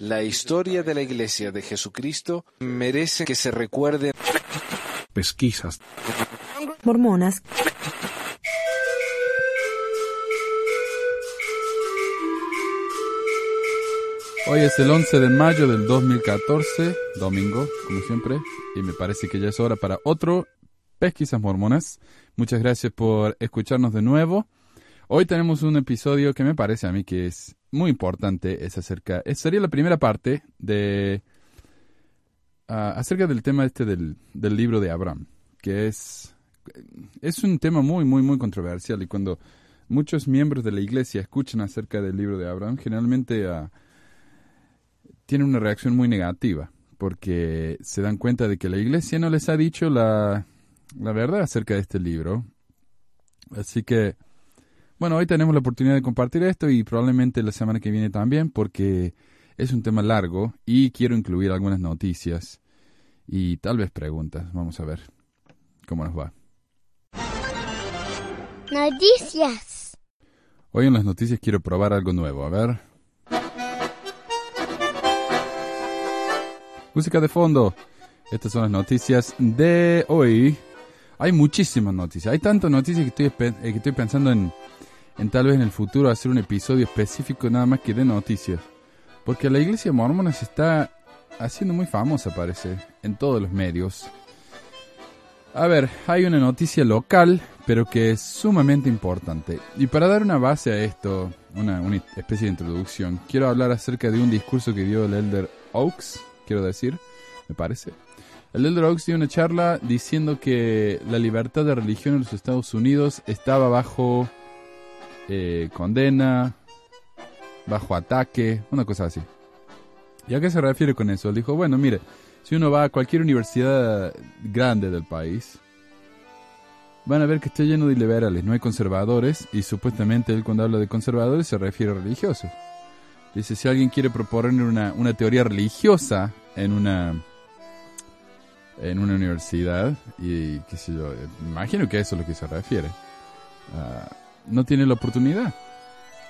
La historia de la Iglesia de Jesucristo merece que se recuerde. Pesquisas. Mormonas. Hoy es el 11 de mayo del 2014, domingo, como siempre, y me parece que ya es hora para otro Pesquisas Mormonas. Muchas gracias por escucharnos de nuevo. Hoy tenemos un episodio que me parece a mí que es muy importante, es acerca, sería la primera parte de ah, acerca del tema este del, del libro de Abraham, que es es un tema muy muy muy controversial y cuando muchos miembros de la iglesia escuchan acerca del libro de Abraham, generalmente uh, tienen una reacción muy negativa, porque se dan cuenta de que la iglesia no les ha dicho la, la verdad acerca de este libro. Así que, bueno, hoy tenemos la oportunidad de compartir esto y probablemente la semana que viene también, porque es un tema largo y quiero incluir algunas noticias y tal vez preguntas. Vamos a ver cómo nos va. Noticias. Hoy en las noticias quiero probar algo nuevo. A ver. Música de fondo. Estas son las noticias de hoy. Hay muchísimas noticias. Hay tantas noticias que estoy, eh, que estoy pensando en, en tal vez en el futuro hacer un episodio específico nada más que de noticias. Porque la iglesia mormona se está haciendo muy famosa, parece, en todos los medios. A ver, hay una noticia local, pero que es sumamente importante. Y para dar una base a esto, una, una especie de introducción, quiero hablar acerca de un discurso que dio el elder Oaks quiero decir, me parece. El Elder Oaks dio una charla diciendo que la libertad de religión en los Estados Unidos estaba bajo eh, condena, bajo ataque, una cosa así. ¿Y a qué se refiere con eso? Él dijo, bueno, mire, si uno va a cualquier universidad grande del país, van a ver que está lleno de liberales, no hay conservadores, y supuestamente él cuando habla de conservadores se refiere a religiosos. Dice, si alguien quiere proponer una, una teoría religiosa en una en una universidad, y qué sé yo, imagino que eso es lo que se refiere, uh, no tiene la oportunidad.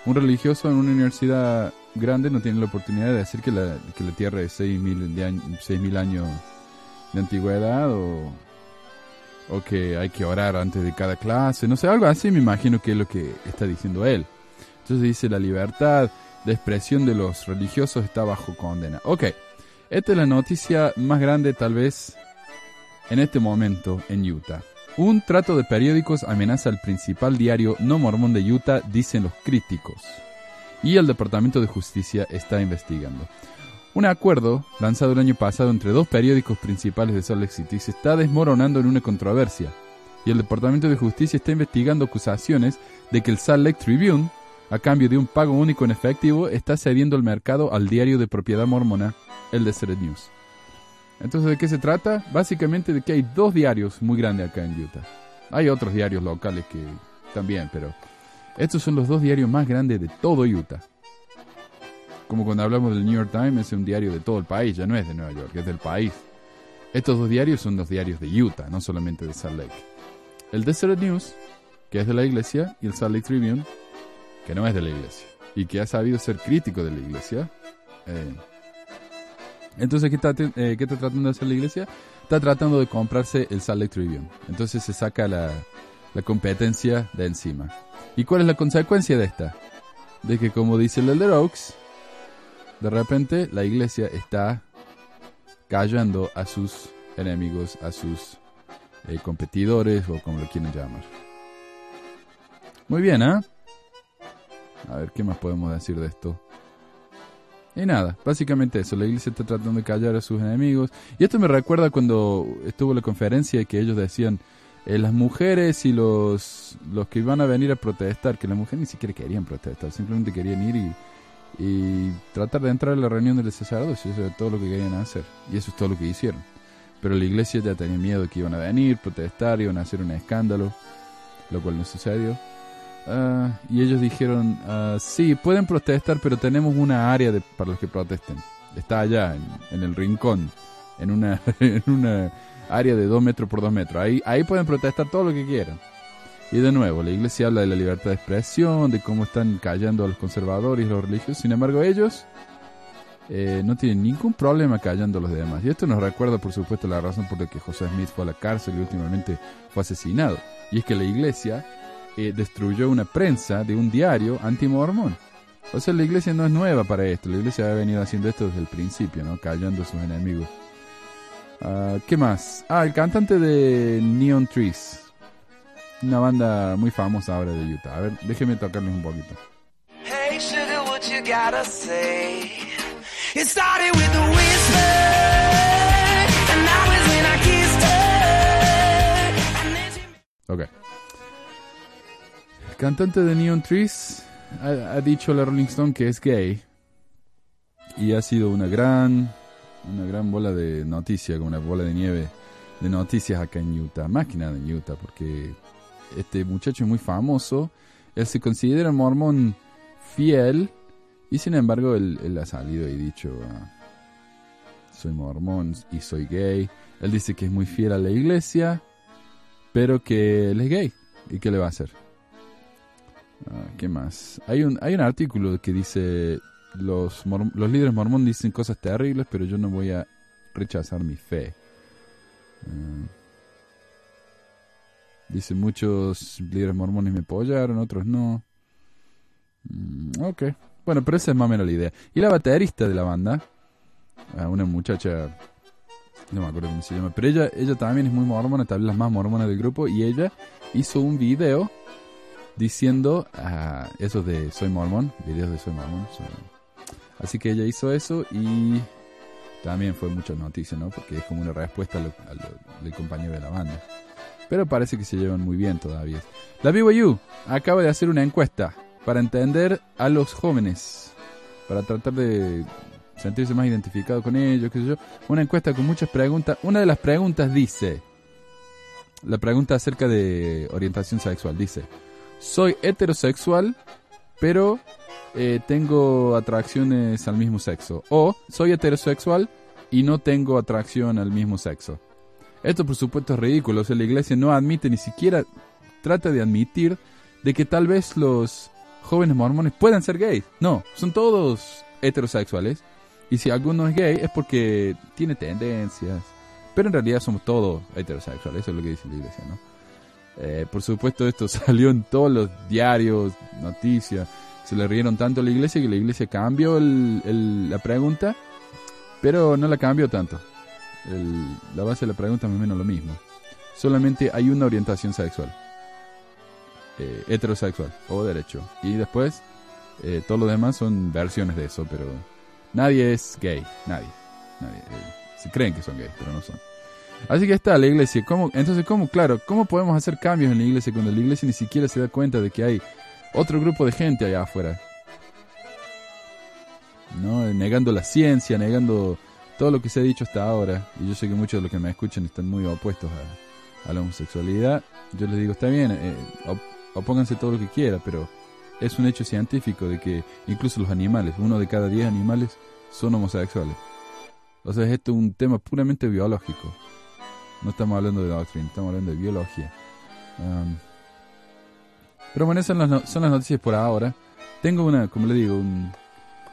Un religioso en una universidad grande no tiene la oportunidad de decir que la, que la Tierra es 6.000 mil años de antigüedad o, o que hay que orar antes de cada clase, no sé, algo así me imagino que es lo que está diciendo él. Entonces dice la libertad, de expresión de los religiosos está bajo condena. Ok, esta es la noticia más grande tal vez en este momento en Utah. Un trato de periódicos amenaza al principal diario no mormón de Utah, dicen los críticos. Y el Departamento de Justicia está investigando. Un acuerdo lanzado el año pasado entre dos periódicos principales de Salt Lake City se está desmoronando en una controversia. Y el Departamento de Justicia está investigando acusaciones de que el Salt Lake Tribune a cambio de un pago único en efectivo, está cediendo el mercado al diario de propiedad mormona, el Desert News. Entonces, ¿de qué se trata? Básicamente de que hay dos diarios muy grandes acá en Utah. Hay otros diarios locales que también, pero estos son los dos diarios más grandes de todo Utah. Como cuando hablamos del New York Times, es un diario de todo el país, ya no es de Nueva York, es del país. Estos dos diarios son los diarios de Utah, no solamente de Salt Lake. El Desert News, que es de la iglesia, y el Salt Lake Tribune, que no es de la iglesia y que ha sabido ser crítico de la iglesia. Eh, entonces, ¿qué está, eh, ¿qué está tratando de hacer la iglesia? Está tratando de comprarse el Salt Tribune. Entonces se saca la, la competencia de encima. ¿Y cuál es la consecuencia de esta? De que, como dice el Elder Oaks, de repente la iglesia está callando a sus enemigos, a sus eh, competidores o como lo quieran llamar. Muy bien, ¿eh? A ver, ¿qué más podemos decir de esto? Y nada, básicamente eso, la iglesia está tratando de callar a sus enemigos. Y esto me recuerda cuando estuvo la conferencia que ellos decían, eh, las mujeres y los, los que iban a venir a protestar, que las mujeres ni siquiera querían protestar, simplemente querían ir y, tratar de entrar a la reunión del sacerdocio, eso era todo lo que querían hacer. Y eso es todo lo que hicieron. Pero la iglesia ya tenía miedo que iban a venir, protestar, iban a hacer un escándalo, lo cual no sucedió. Ah, y ellos dijeron, uh, sí, pueden protestar, pero tenemos una área de, para los que protesten. Está allá, en, el rincón, en una, en una área de dos metros por dos metros. Ahí, ahí pueden protestar todo lo que quieran. Y de nuevo, la iglesia habla de la libertad de expresión, de cómo están callando a los conservadores y los religiosos. Sin embargo, ellos eh, no tienen ningún problema callando a los demás. Y esto nos recuerda, por supuesto, la razón por la que José Smith fue a la cárcel y últimamente fue asesinado. Y es que la iglesia eh, destruyó una prensa de un diario anti-mormón. O sea, la iglesia no es nueva para esto. La iglesia ha venido haciendo esto desde el principio, ¿no? Callando a sus enemigos. Ah, ¿Qué más? Ah, el cantante de Neon Trees. Una banda muy famosa ahora de Utah. A ver, déjeme tocarles un poquito. Hey, sugar, what you gotta say? It started with a whisper, and that was when I kissed her. And then she Ok. Cantante de Neon Trees ha, dicho a la Rolling Stone que es gay. Y ha sido una gran, una gran bola de noticias, una bola de nieve de noticias acá en Utah. Nada en Utah, porque este muchacho es muy famoso. Él se considera mormón fiel. Y sin embargo, él, él ha salido y dicho, ah, soy mormón y soy gay. Él dice que es muy fiel a la iglesia, pero que él es gay. ¿Y qué le va a hacer? Ah, ¿Qué más? Hay un, hay un artículo que dice, los, los líderes mormón dicen cosas terribles, pero yo no voy a rechazar mi fe. Ah. dice, muchos líderes mormones me apoyaron, otros no. Mm, ok. Bueno, pero esa es más o menos la idea. Y la baterista de la banda, una muchacha, no me acuerdo cómo se llama, pero ella, ella también es muy mormona, tal vez la más mormona del grupo, y ella hizo un video diciendo ah, eso de soy mormón, videos de soy mormón. soy- Así que ella hizo eso y también fue mucha noticia, ¿no? Porque es como una respuesta a lo, a lo del compañero de la banda. Pero parece que se llevan muy bien todavía. La BYU acaba de hacer una encuesta para entender a los jóvenes, para tratar de sentirse más identificado con ellos, qué sé yo. Una encuesta con muchas preguntas. Una de las preguntas dice, la pregunta acerca de orientación sexual, dice, soy heterosexual, pero eh, tengo atracciones al mismo sexo. O soy heterosexual y no tengo atracción al mismo sexo. Esto por supuesto es ridículo. O la iglesia no admite ni siquiera trata de admitir de que tal vez los jóvenes mormones puedan ser gays. No, son todos heterosexuales. Y si alguno es gay es porque tiene tendencias. Pero en realidad somos todos heterosexuales. Eso es lo que dice la iglesia, ¿no? Eh, por supuesto esto salió en todos los diarios, noticias. Se le rieron tanto a la iglesia que la iglesia cambió el- el- la pregunta, pero no la cambió tanto. El- la base de la pregunta es más o menos lo mismo. Solamente hay una orientación sexual. Eh, heterosexual o derecho. Y después, eh, todo lo demás son versiones de eso, pero nadie es gay. Nadie. Nadie. Eh, creen que son gays, pero no son. Así que está la iglesia. ¿Cómo, entonces, ¿cómo, claro, cómo podemos hacer cambios en la iglesia cuando la iglesia ni siquiera se da cuenta de que hay otro grupo de gente allá afuera? ¿No? Negando la ciencia, negando todo lo que se ha dicho hasta ahora. Y yo sé que muchos de los que me escuchan están muy opuestos a, la homosexualidad. Yo les digo, está bien, eh, op- opónganse todo lo que quiera, pero es un hecho científico de que incluso los animales, uno de cada diez animales, son homosexuales. O sea, es esto un tema puramente biológico. No estamos hablando de doctrina, estamos hablando de biología. Um, pero bueno, son las, son las noticias por ahora. Tengo una, como le digo, un-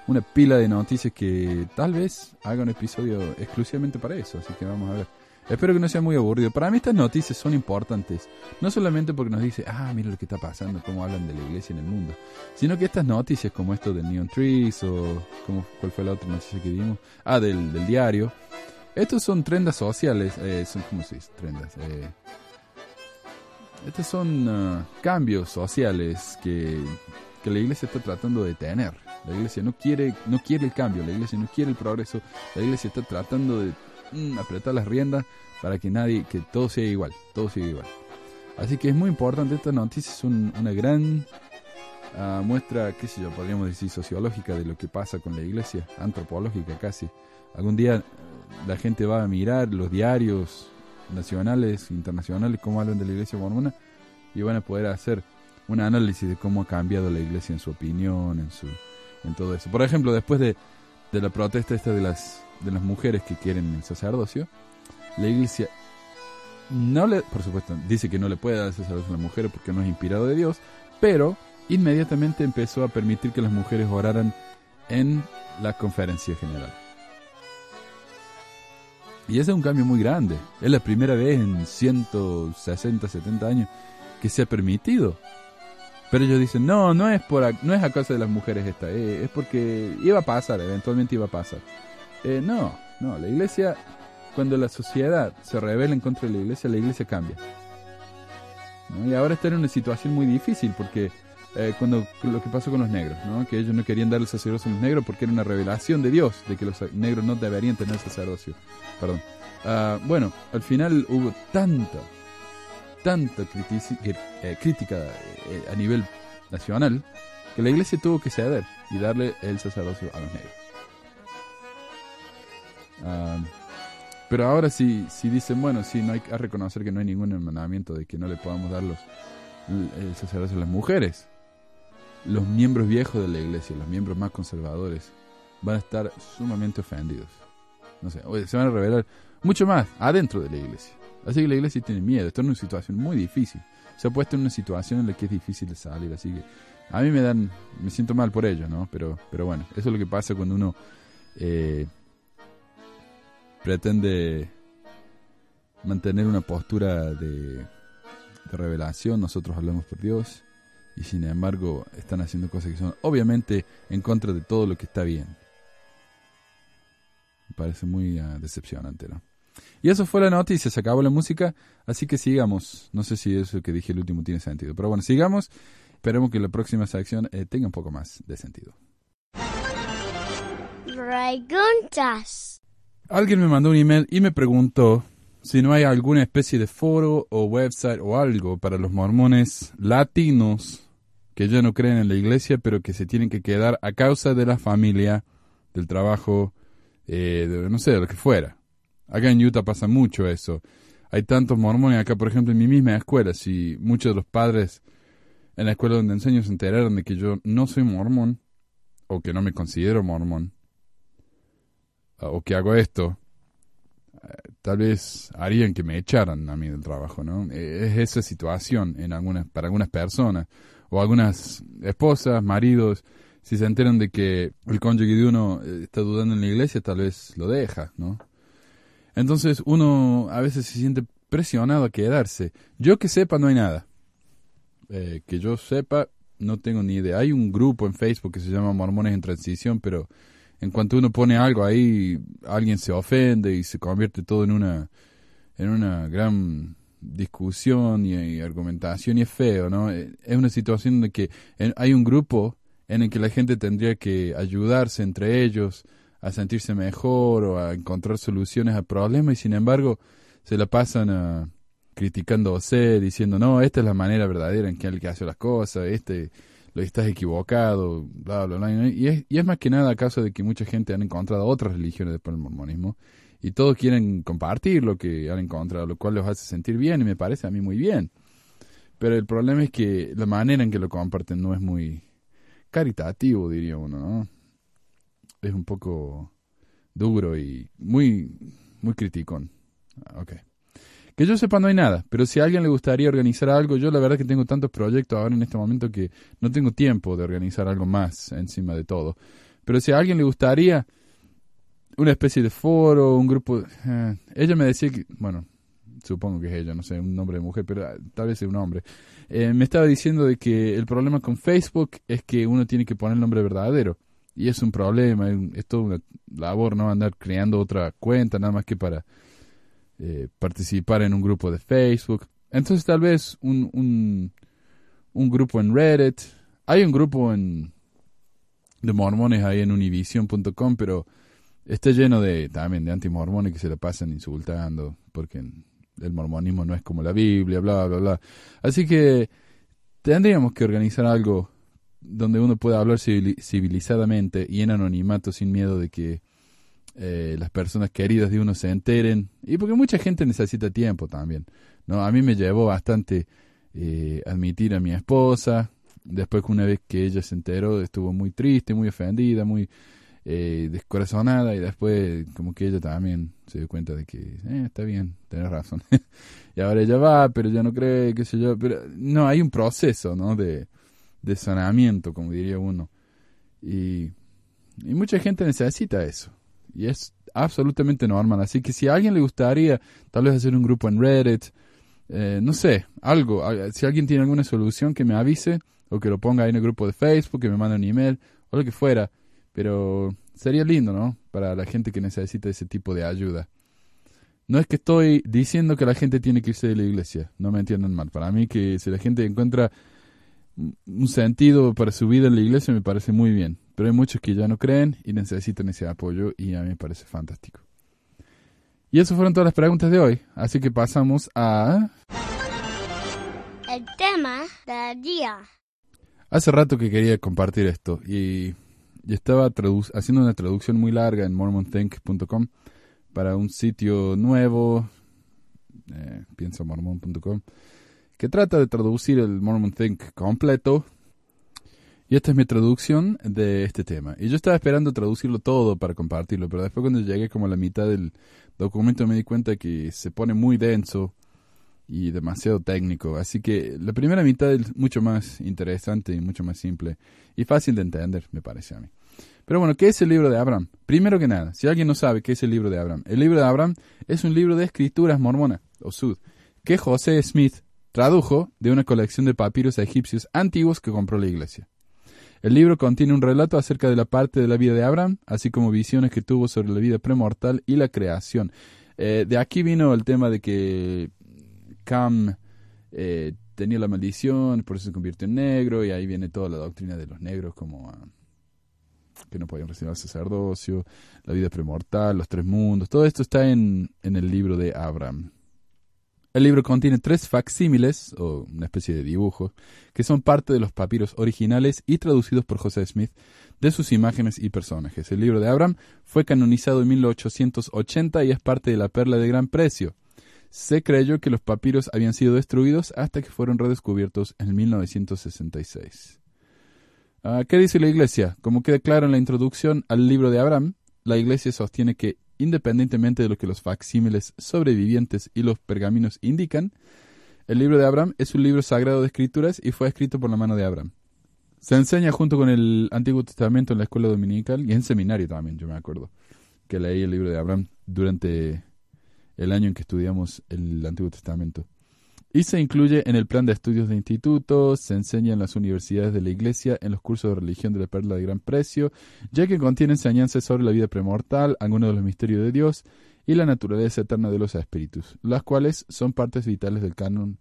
una pila de noticias que tal vez haga un episodio exclusivamente para eso, así que vamos a ver. Espero que no sea muy aburrido. Para mí estas noticias son importantes, no solamente porque nos dice, ah, mira lo que está pasando, cómo hablan de la iglesia en el mundo, sino que estas noticias como esto del Neon Trees o como, cuál fue la otra noticia que dimos, ah, del, del diario, estos son trendas sociales, eh, son, ¿cómo se dice? Trendas. Eh, estos son ah, cambios sociales que, que la iglesia está tratando de tener. La iglesia no quiere, no quiere el cambio, la iglesia no quiere el progreso, la iglesia está tratando de mm, apretar las riendas para que nadie, que todo sea igual, todo siga igual. Así que es muy importante, estas noticias son una gran ah, muestra, qué sé yo, podríamos decir sociológica de lo que pasa con la iglesia, antropológica casi. Algún día la gente va a mirar los diarios nacionales, internacionales, cómo hablan de la iglesia mormona y van a poder hacer un análisis de cómo ha cambiado la iglesia en su opinión, en su en todo eso. Por ejemplo, después de, de la protesta esta de las de las mujeres que quieren el sacerdocio, la iglesia no le, por supuesto, dice que no le puede dar el sacerdocio a las mujeres porque no es inspirado de Dios, pero inmediatamente empezó a permitir que las mujeres oraran en la conferencia general. Y ese es un cambio muy grande. Es la primera vez en 160, 70 años que se ha permitido. Pero ellos dicen, no, no es, por no es a causa de las mujeres esta, eh, es porque iba a pasar, eventualmente iba a pasar. Eh, no, no, la iglesia, cuando la sociedad se rebela en contra de la iglesia, la iglesia cambia. Y ahora está en una situación muy difícil porque eh, cuando lo que pasó con los negros, ¿no? que ellos no querían dar el sacerdocio a los negros porque era una revelación de Dios de que los negros no deberían tener sacerdocio. Perdón. Ah, bueno, al final hubo tanta, tanta eh, crítica eh, a nivel nacional que la iglesia tuvo que ceder y darle el sacerdocio a los negros. Ah, pero ahora sí, sí dicen, bueno, sí, no hay que reconocer que no hay ningún mandamiento de que no le podamos dar los, el sacerdocio a las mujeres. Los miembros viejos de la iglesia, los miembros más conservadores, van a estar sumamente ofendidos. No sé, se van a revelar mucho más adentro de la iglesia. Así que la iglesia tiene miedo, está en una situación muy difícil. Se ha puesto en una situación en la que es difícil de salir, así que a mí me dan, me siento mal por ello, ¿no? Pero, pero bueno, eso es lo que pasa cuando uno eh, pretende mantener una postura de revelación. Nosotros hablamos por Dios y sin embargo están haciendo cosas que son obviamente en contra de todo lo que está bien. Me parece muy ah, decepcionante, ¿no? Y eso fue la noticia, se acabó la música, así que sigamos. No sé si eso que dije el último tiene sentido, pero bueno, sigamos. Esperemos que la próxima sección eh, tenga un poco más de sentido. Preguntas. Alguien me mandó un email y me preguntó si no hay alguna especie de foro o website o algo para los mormones latinos que ya no creen en la iglesia, pero que se tienen que quedar a causa de la familia, del trabajo, eh, de, no sé, de lo que fuera. Acá en Utah pasa mucho eso. Hay tantos mormones acá, por ejemplo, en mi misma escuela. Si muchos de los padres en la escuela donde enseño se enteraron de que yo no soy mormón, o que no me considero mormón, o que hago esto, eh, tal vez harían que me echaran a mí del trabajo, ¿no? Eh, Es esa situación en algunas, para algunas personas, o algunas esposas, maridos, si se enteran de que el cónyuge de uno eh, está dudando en la iglesia, tal vez lo deja, ¿no? Entonces uno a veces se siente presionado a quedarse. Yo que sepa, no hay nada. Eh, que yo sepa, no tengo ni idea. Hay un grupo en Facebook que se llama Mormones en Transición, pero en cuanto uno pone algo ahí, alguien se ofende y se convierte todo en una, en una gran discusión y, y argumentación y es feo, ¿no? Eh, Es una situación de que en- hay un grupo en el que la gente tendría que ayudarse entre ellos a sentirse mejor o a encontrar soluciones a problemas y sin embargo se la pasan a criticándose, diciendo, no, esta es la manera verdadera en que el que hace las cosas, este lo estás equivocado, bla, bla, bla. Y es, y es más que nada a de que mucha gente han encontrado otras religiones después del mormonismo y todos quieren compartir lo que han encontrado, lo cual los hace sentir bien y me parece a mí muy bien. Pero el problema es que la manera en que lo comparten no es muy caritativo, diría uno, ¿no? Es un poco duro y muy, muy criticón. Ah. Que yo sepa no hay nada, pero si a alguien le gustaría organizar algo, yo la verdad que tengo tantos proyectos ahora en este momento que no tengo tiempo de organizar algo más encima de todo. Pero si a alguien le gustaría una especie de foro, un grupo... eh, ella me decía que, bueno, supongo que es ella, no sé, un nombre de mujer, pero ah, tal vez es un hombre. Eh, me estaba diciendo de que el problema con Facebook es que uno tiene que poner el nombre verdadero. Y es un problema, es, toda una labor, ¿no? Andar creando otra cuenta, nada más que para eh, participar en un grupo de Facebook. Entonces tal vez un, un, un grupo en Reddit. Hay un grupo en, de mormones ahí en univision.com, pero está lleno de también de antimormones que se la pasan insultando porque el mormonismo no es como la Biblia, bla, bla, bla. Así que tendríamos que organizar algo donde uno pueda hablar civili- civilizadamente y en anonimato sin miedo de que eh, las personas queridas de uno se enteren. Y porque mucha gente necesita tiempo también no a mí me llevó bastante eh, admitir a mi esposa. Después que una vez que ella se enteró estuvo muy triste muy ofendida muy eh, descorazonada y después como que ella también se dio cuenta de que eh, está bien tenés razón y ahora ella va pero ya no cree qué sé yo pero no hay un proceso no de de sanamiento como diría uno y mucha gente necesita eso. Y es absolutamente normal. Así que si a alguien le gustaría tal vez hacer un grupo en Reddit, eh, no sé, algo. Si alguien tiene alguna solución que me avise o que lo ponga ahí en el grupo de Facebook, que me mande un email o lo que fuera. Pero sería lindo, ¿no? Para la gente que necesita ese tipo de ayuda. No es que estoy diciendo que la gente tiene que irse de la iglesia, no me entiendan mal. Para mí que si la gente encuentra un sentido para su vida en la iglesia me parece muy bien. Pero hay muchos que ya no creen y necesitan ese apoyo y a mí me parece fantástico. Y eso fueron todas las preguntas de hoy. Así que pasamos a... El tema del día. Hace rato que quería compartir esto y, y estaba haciendo una traducción muy larga en mormonthink.com para un sitio nuevo, eh, piensamormon.com, que trata de traducir el Mormon Think completo. Y esta es mi traducción de este tema. Y yo estaba esperando traducirlo todo para compartirlo, pero después cuando llegué como a la mitad del documento me di cuenta que se pone muy denso y demasiado técnico. Así que la primera mitad es mucho más interesante y mucho más simple y fácil de entender, me parece a mí. Pero bueno, ¿qué es el libro de Abraham? Primero que nada, si alguien no sabe qué es el libro de Abraham, el libro de Abraham es un libro de escrituras mormona, o sud, que José Smith tradujo de una colección de papiros egipcios antiguos que compró la iglesia. El libro contiene un relato acerca de la parte de la vida de Abraham, así como visiones que tuvo sobre la vida premortal y la creación. Eh, de aquí vino el tema de que Cam eh, tenía la maldición, por eso se convirtió en negro, y ahí viene toda la doctrina de los negros, como ah, que no podían recibir el sacerdocio, la vida premortal, los tres mundos, todo esto está en, en el libro de Abraham. El libro contiene tres facsímiles, o una especie de dibujos, que son parte de los papiros originales y traducidos por José Smith de sus imágenes y personajes. El libro de Abraham fue canonizado en 1880 y es parte de la perla de gran precio. Se creyó que los papiros habían sido destruidos hasta que fueron redescubiertos en 1966. Ah, ¿Qué dice la Iglesia? Como queda claro en la introducción al libro de Abraham, la Iglesia sostiene que, independientemente de lo que los facsímiles sobrevivientes y los pergaminos indican, el libro de Abraham es un libro sagrado de escrituras y fue escrito por la mano de Abraham. Se enseña junto con el Antiguo Testamento en la escuela dominical y en seminario también, yo me acuerdo, que leí el libro de Abraham durante el año en que estudiamos el Antiguo Testamento. Y se incluye en el plan de estudios de institutos, se enseña en las universidades de la Iglesia, en los cursos de religión de la perla de gran precio, ya que contiene enseñanzas sobre la vida premortal, algunos de los misterios de Dios y la naturaleza eterna de los espíritus, las cuales son partes vitales del canon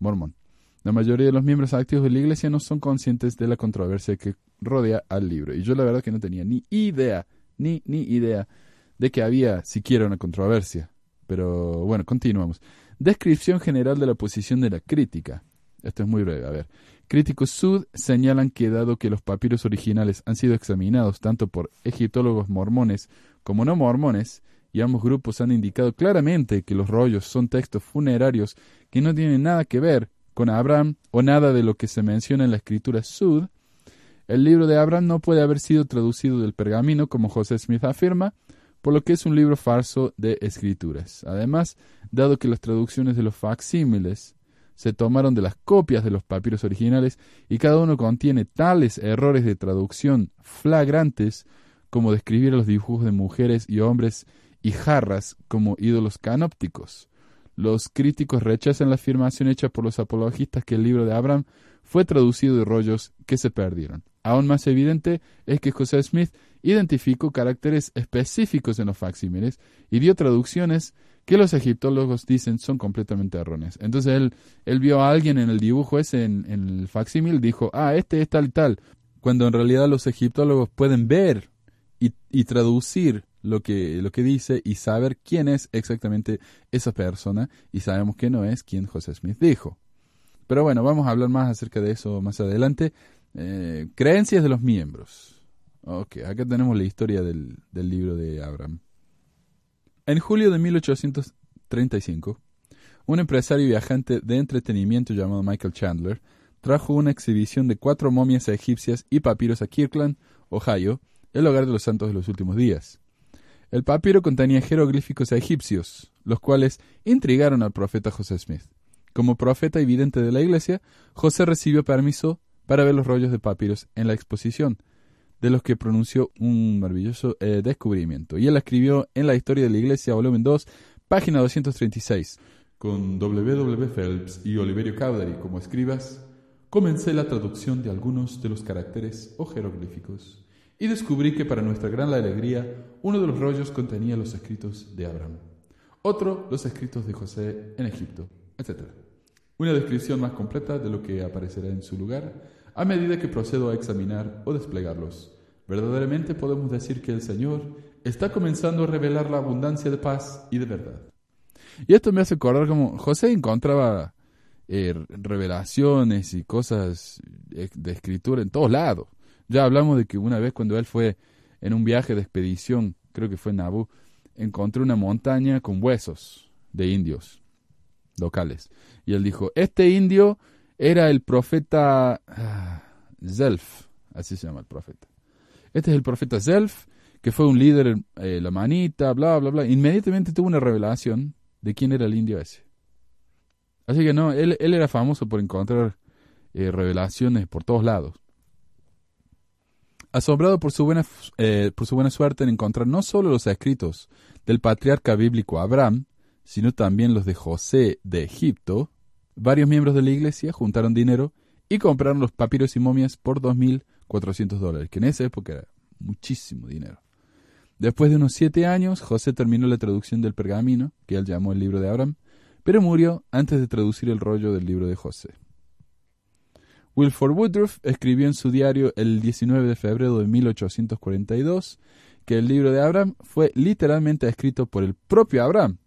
mormón. La mayoría de los miembros activos de la Iglesia no son conscientes de la controversia que rodea al libro, y yo la verdad que no tenía ni idea, ni, ni idea de que había siquiera una controversia. Pero bueno, continuamos. Descripción general de la posición de la crítica. Esto es muy breve. A ver. Críticos sud señalan que dado que los papiros originales han sido examinados tanto por egiptólogos mormones como no mormones, y ambos grupos han indicado claramente que los rollos son textos funerarios que no tienen nada que ver con Abraham o nada de lo que se menciona en la escritura sud, el libro de Abraham no puede haber sido traducido del pergamino como José Smith afirma, por lo que es un libro falso de escrituras. Además, dado que las traducciones de los facsímiles se tomaron de las copias de los papiros originales y cada uno contiene tales errores de traducción flagrantes como describir los dibujos de mujeres y hombres y jarras como ídolos canópticos. Los críticos rechazan la afirmación hecha por los apologistas que el libro de Abraham fue traducido de rollos que se perdieron. Aún más evidente es que José Smith identificó caracteres específicos en los facsímiles y dio traducciones que los egiptólogos dicen son completamente erróneas. Entonces él, él vio a alguien en el dibujo ese, en, el facsímil, dijo, ah, este es tal y tal, cuando en realidad los egiptólogos pueden ver y, y traducir lo que, lo que dice y saber quién es exactamente esa persona y sabemos que no es quien José Smith dijo. Pero bueno, vamos a hablar más acerca de eso más adelante. Eh, creencias de los miembros. Ok, acá tenemos la historia del, del libro de Abraham. En julio de 1835, un empresario viajante de entretenimiento llamado Michael Chandler trajo una exhibición de cuatro momias egipcias y papiros a Kirkland, Ohio, el hogar de los santos de los últimos días. El papiro contenía jeroglíficos egipcios, los cuales intrigaron al profeta José Smith. Como profeta y vidente de la iglesia, José recibió permiso para ver los rollos de papiros en la exposición. De los que pronunció un maravilloso eh, descubrimiento. Y él escribió en la historia de la Iglesia, volumen 2, página 236. Con W. W. Phelps y Oliverio Cowdery como escribas, comencé la traducción de algunos de los caracteres o jeroglíficos y descubrí que para nuestra gran alegría uno de los rollos contenía los escritos de Abraham, otro los escritos de José en Egipto, etc. Una descripción más completa de lo que aparecerá en su lugar a medida que procedo a examinar o desplegarlos. Verdaderamente podemos decir que el Señor está comenzando a revelar la abundancia de paz y de verdad. Y esto me hace acordar como José encontraba eh, revelaciones y cosas eh, de escritura en todos lados. Ya hablamos de que una vez cuando él fue en un viaje de expedición, creo que fue en Nabú, encontró una montaña con huesos de indios locales. Y él dijo, este indio era el profeta ah, Zelf, así se llama el profeta. Este es el profeta Zelf, que fue un líder, eh, la manita, bla, bla, bla. Inmediatamente tuvo una revelación de quién era el indio ese. Así que no, él, él era famoso por encontrar eh, revelaciones por todos lados. Asombrado por su, buena, eh, por su buena suerte en encontrar no solo los escritos del patriarca bíblico Abraham, sino también los de José de Egipto, varios miembros de la iglesia juntaron dinero y compraron los papiros y momias por 2.400 dólares, que en esa época era muchísimo dinero. Después de unos siete años, José terminó la traducción del pergamino, que él llamó el libro de Abraham, pero murió antes de traducir el rollo del libro de José. Wilford Woodruff escribió en su diario el 19 de febrero de 1842 que el libro de Abraham fue literalmente escrito por el propio Abraham.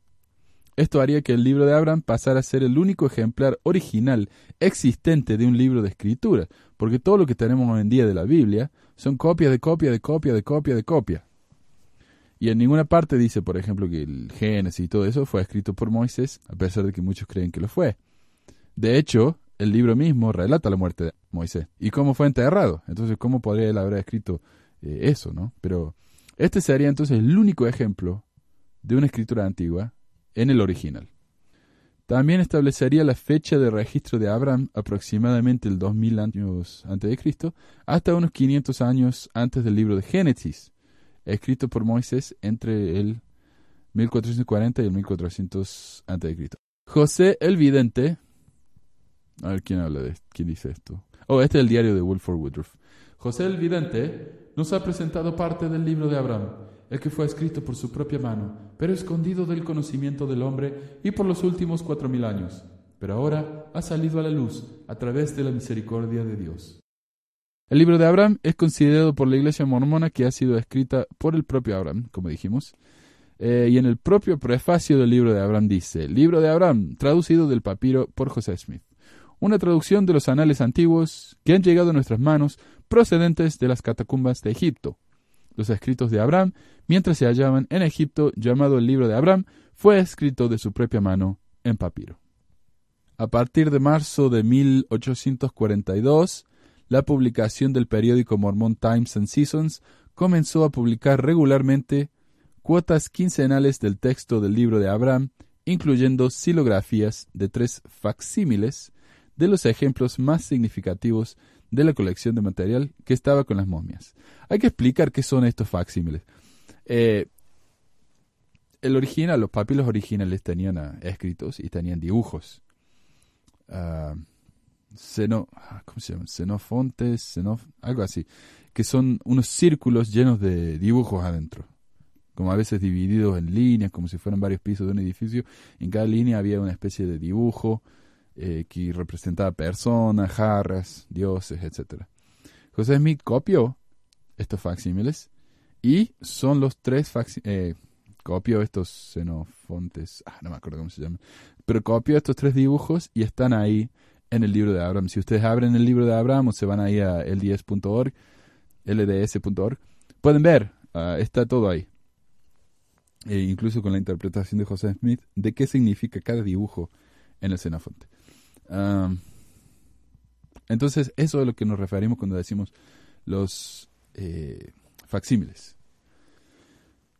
Esto haría que el libro de Abraham pasara a ser el único ejemplar original existente de un libro de escritura, porque todo lo que tenemos hoy en día de la Biblia son copias de copia de copia de copia de copia. Y en ninguna parte dice, por ejemplo, que el Génesis y todo eso fue escrito por Moisés, a pesar de que muchos creen que lo fue. De hecho, el libro mismo relata la muerte de Moisés y cómo fue enterrado. Entonces, ¿cómo podría él haber escrito eh, eso, no? Pero este sería entonces el único ejemplo de una escritura antigua en el original. También establecería la fecha de registro de Abraham aproximadamente el 2000 años antes de Cristo, hasta unos 500 años antes del libro de Génesis, escrito por Moisés entre el 1440 y el 1400 antes de Cristo. José el vidente a ver quién habla de quién dice esto. Oh, este es el diario de Wilford Woodruff. José el vidente nos ha presentado parte del libro de Abraham, el que fue escrito por su propia mano, pero escondido del conocimiento del hombre y por los últimos cuatro mil años. Pero ahora ha salido a la luz a través de la misericordia de Dios. El libro de Abraham es considerado por la iglesia mormona que ha sido escrita por el propio Abraham, como dijimos. Eh, y en el propio prefacio del libro de Abraham dice, Libro de Abraham, traducido del papiro por José Smith una traducción de los anales antiguos que han llegado a nuestras manos procedentes de las catacumbas de Egipto. Los escritos de Abraham, mientras se hallaban en Egipto, llamado el libro de Abraham, fue escrito de su propia mano en papiro. A partir de marzo de 1842, la publicación del periódico mormón Times and Seasons comenzó a publicar regularmente cuotas quincenales del texto del libro de Abraham, incluyendo silografías de tres facsímiles de los ejemplos más significativos de la colección de material que estaba con las momias. Hay que explicar qué son estos facsímiles. Eh, el original, los papilos originales tenían ah, escritos y tenían dibujos. Uh, ¿Cómo se llama? Xenofontes, algo así. Que son unos círculos llenos de dibujos adentro. Como a veces divididos en líneas, como si fueran varios pisos de un edificio. En cada línea había una especie de dibujo que representaba personas, jarras, dioses, etc. José Smith copió estos facsímiles y son los tres facsímiles, eh, copió estos xenofontes, ah, no me acuerdo cómo se llaman, pero copió estos tres dibujos y están ahí en el libro de Abraham. Si ustedes abren el libro de Abraham o se van ahí a lds.org, lds.org, pueden ver, ah, está todo ahí. E incluso con la interpretación de José Smith de qué significa cada dibujo en el xenofonte entonces, eso es lo que nos referimos cuando decimos los eh, facsímiles.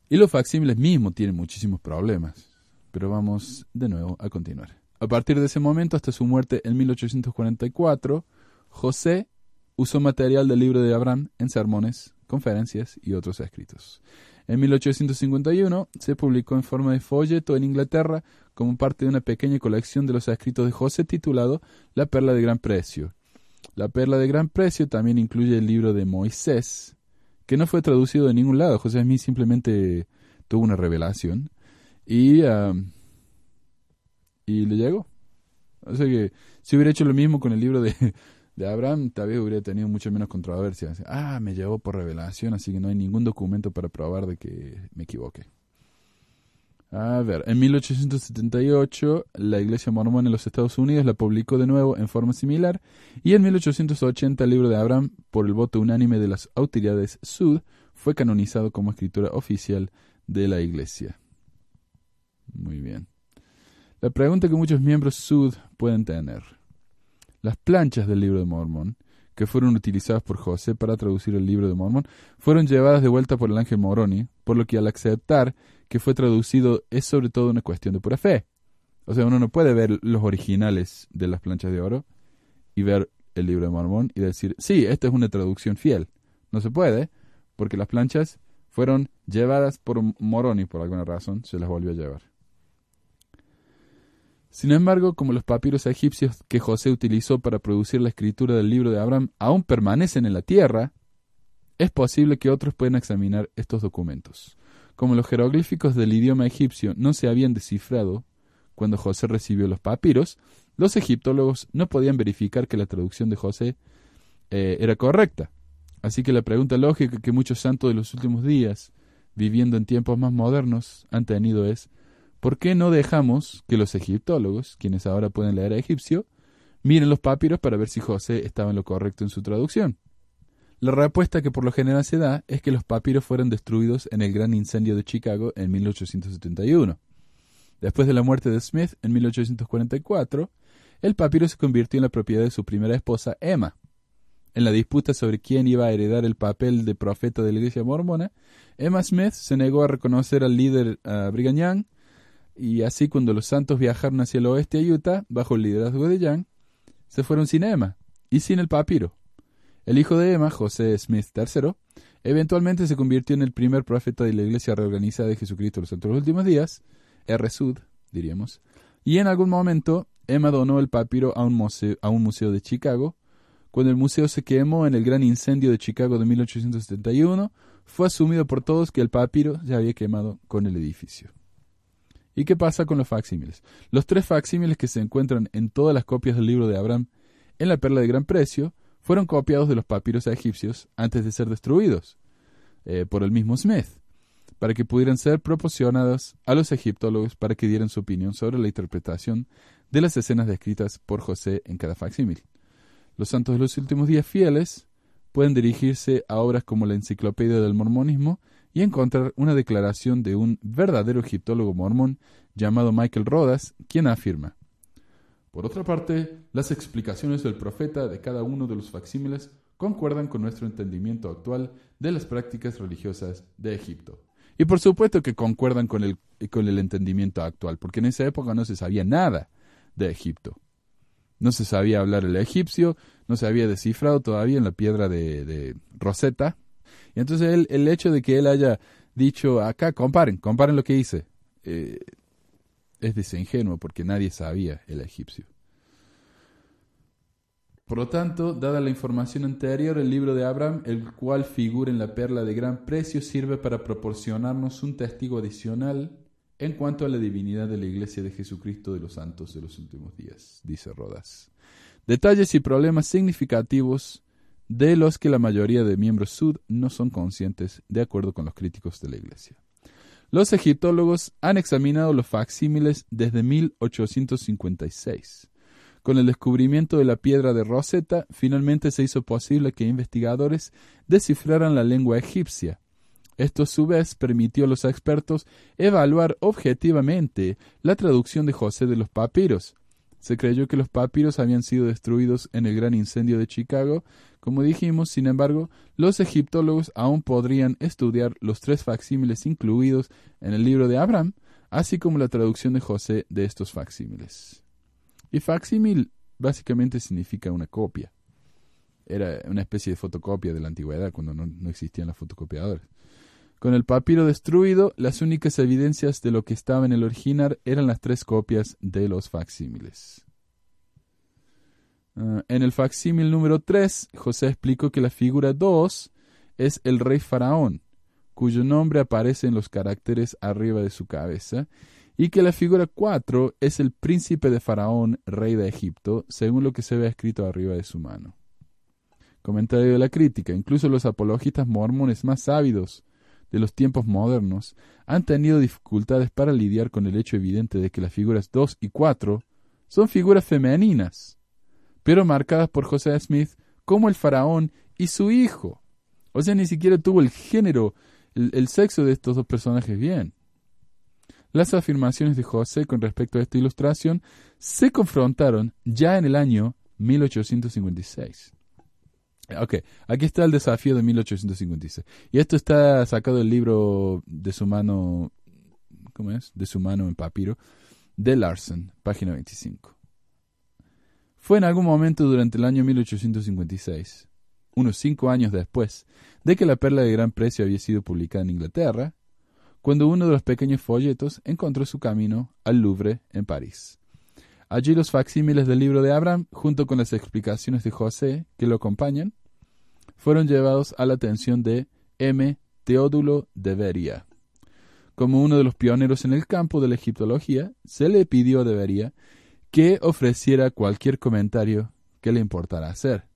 Y los facsímiles mismos tienen muchísimos problemas. Pero vamos de nuevo a continuar. A partir de ese momento, hasta su muerte en 1844, José usó material del libro de Abraham en sermones conferencias y otros escritos. En 1851 se publicó en forma de folleto en Inglaterra como parte de una pequeña colección de los escritos de José titulado La Perla de Gran Precio. La Perla de Gran Precio también incluye el libro de Moisés, que no fue traducido de ningún lado. José Smith simplemente tuvo una revelación y, ah, y le llegó. O sea que si hubiera hecho lo mismo con el libro de, de Abraham, tal vez hubiera tenido mucho menos controversia. Ah, me llegó por revelación, así que no hay ningún documento para probar de que me equivoqué. A ver, en 1878 la Iglesia Mormona en los Estados Unidos la publicó de nuevo en forma similar y en 1880 el libro de Abraham, por el voto unánime de las autoridades sud, fue canonizado como escritura oficial de la Iglesia. Muy bien. La pregunta que muchos miembros sud pueden tener. Las planchas del libro de Mormón, que fueron utilizadas por José para traducir el libro de Mormón, fueron llevadas de vuelta por el ángel Moroni, por lo que al aceptar que fue traducido es sobre todo una cuestión de pura fe. O sea, uno no puede ver los originales de las planchas de oro y ver el libro de Mormón y decir, sí, esta es una traducción fiel. No se puede, porque las planchas fueron llevadas por Moroni por alguna razón, se las volvió a llevar. Sin embargo, como los papiros egipcios que José utilizó para producir la escritura del libro de Abraham aún permanecen en la tierra, es posible que otros puedan examinar estos documentos. Como los jeroglíficos del idioma egipcio no se habían descifrado cuando José recibió los papiros, los egiptólogos no podían verificar que la traducción de José eh, era correcta. Así que la pregunta lógica que muchos santos de los últimos días, viviendo en tiempos más modernos, han tenido es, ¿por qué no dejamos que los egiptólogos, quienes ahora pueden leer egipcio, miren los papiros para ver si José estaba en lo correcto en su traducción? La respuesta que por lo general se da es que los papiros fueron destruidos en el gran incendio de Chicago en 1871. Después de la muerte de Smith en 1844, el papiro se convirtió en la propiedad de su primera esposa, Emma. En la disputa sobre quién iba a heredar el papel de profeta de la iglesia mormona, Emma Smith se negó a reconocer al líder uh, Brigham Young, y así cuando los santos viajaron hacia el oeste a Utah, bajo el liderazgo de Young, se fueron sin Emma y sin el papiro. El hijo de Emma, José Smith III, eventualmente se convirtió en el primer profeta de la Iglesia reorganizada de Jesucristo los los últimos días, R. diríamos, y en algún momento Emma donó el papiro a un, museo, a un museo de Chicago. Cuando el museo se quemó en el gran incendio de Chicago de 1871, fue asumido por todos que el papiro se había quemado con el edificio. ¿Y qué pasa con los facsímiles? Los tres facsímiles que se encuentran en todas las copias del libro de Abraham en la perla de gran precio fueron copiados de los papiros egipcios antes de ser destruidos eh, por el mismo Smith, para que pudieran ser proporcionados a los egiptólogos para que dieran su opinión sobre la interpretación de las escenas descritas por José en cada facsímil. Los santos de los últimos días fieles pueden dirigirse a obras como la Enciclopedia del Mormonismo y encontrar una declaración de un verdadero egiptólogo mormón llamado Michael Rodas, quien afirma por otra parte, las explicaciones del profeta de cada uno de los facsímiles concuerdan con nuestro entendimiento actual de las prácticas religiosas de Egipto. Y por supuesto que concuerdan con el, con el entendimiento actual, porque en esa época no se sabía nada de Egipto. No se sabía hablar el egipcio, no se había descifrado todavía en la piedra de, Rosetta. Y entonces el, el, hecho de que él haya dicho, acá comparen, comparen lo que hice, eh, es desingenuo porque nadie sabía el egipcio. Por lo tanto, dada la información anterior, el libro de Abraham, el cual figura en la perla de gran precio, sirve para proporcionarnos un testigo adicional en cuanto a la divinidad de la Iglesia de Jesucristo de los Santos de los últimos días, dice Rodas. Detalles y problemas significativos de los que la mayoría de miembros sud no son conscientes, de acuerdo con los críticos de la Iglesia. Los egiptólogos han examinado los facsímiles desde 1856. Con el descubrimiento de la piedra de Rosetta, finalmente se hizo posible que investigadores descifraran la lengua egipcia. Esto a su vez permitió a los expertos evaluar objetivamente la traducción de José de los papiros, se creyó que los papiros habían sido destruidos en el gran incendio de Chicago. Como dijimos, sin embargo, los egiptólogos aún podrían estudiar los tres facsímiles incluidos en el libro de Abraham, así como la traducción de José de estos facsímiles. Y facsímil básicamente significa una copia. Era una especie de fotocopia de la antigüedad, cuando no, no existían las fotocopiadoras. Con el papiro destruido, las únicas evidencias de lo que estaba en el original eran las tres copias de los facsímiles. Ah, en el facsímil número 3, José explicó que la figura 2 es el rey faraón, cuyo nombre aparece en los caracteres arriba de su cabeza, y que la figura 4 es el príncipe de faraón, rey de Egipto, según lo que se ve escrito arriba de su mano. Comentario de la crítica. Incluso los apologistas mormones más ávidos de los tiempos modernos han tenido dificultades para lidiar con el hecho evidente de que las figuras 2 y 4 son figuras femeninas, pero marcadas por José Smith como el faraón y su hijo. O sea, ni siquiera tuvo el género, el, el sexo de estos dos personajes bien. Las afirmaciones de José con respecto a esta ilustración se confrontaron ya en el año 1856. Ok, aquí está el desafío de 1856. Y esto está sacado del libro de su mano, ¿cómo es? De su mano en papiro, de Larson, página 25. Fue en algún momento durante el año 1856, unos cinco años después de que la perla de gran precio había sido publicada en Inglaterra, cuando uno de los pequeños folletos encontró su camino al Louvre en París. Allí los facsímiles del libro de Abraham, junto con las explicaciones de José que lo acompañan, fueron llevados a la atención de M. Teodulo de Beria. Como uno de los pioneros en el campo de la egiptología, se le pidió a de Beria que ofreciera cualquier comentario que le importara hacer.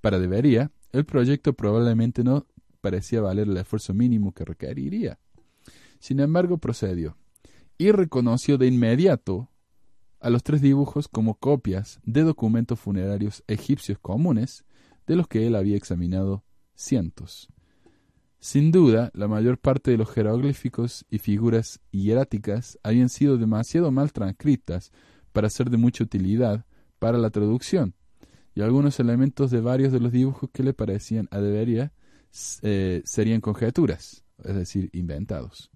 Para de Beria, el proyecto probablemente no parecía valer el esfuerzo mínimo que requeriría. Sin embargo, procedió y reconoció de inmediato a los tres dibujos como copias de documentos funerarios egipcios comunes de los que él había examinado cientos. Sin duda, la mayor parte de los jeroglíficos y figuras hieráticas habían sido demasiado mal transcritas para ser de mucha utilidad para la traducción, y algunos elementos de varios de los dibujos que le parecían a debería eh, serían conjeturas, es decir, inventados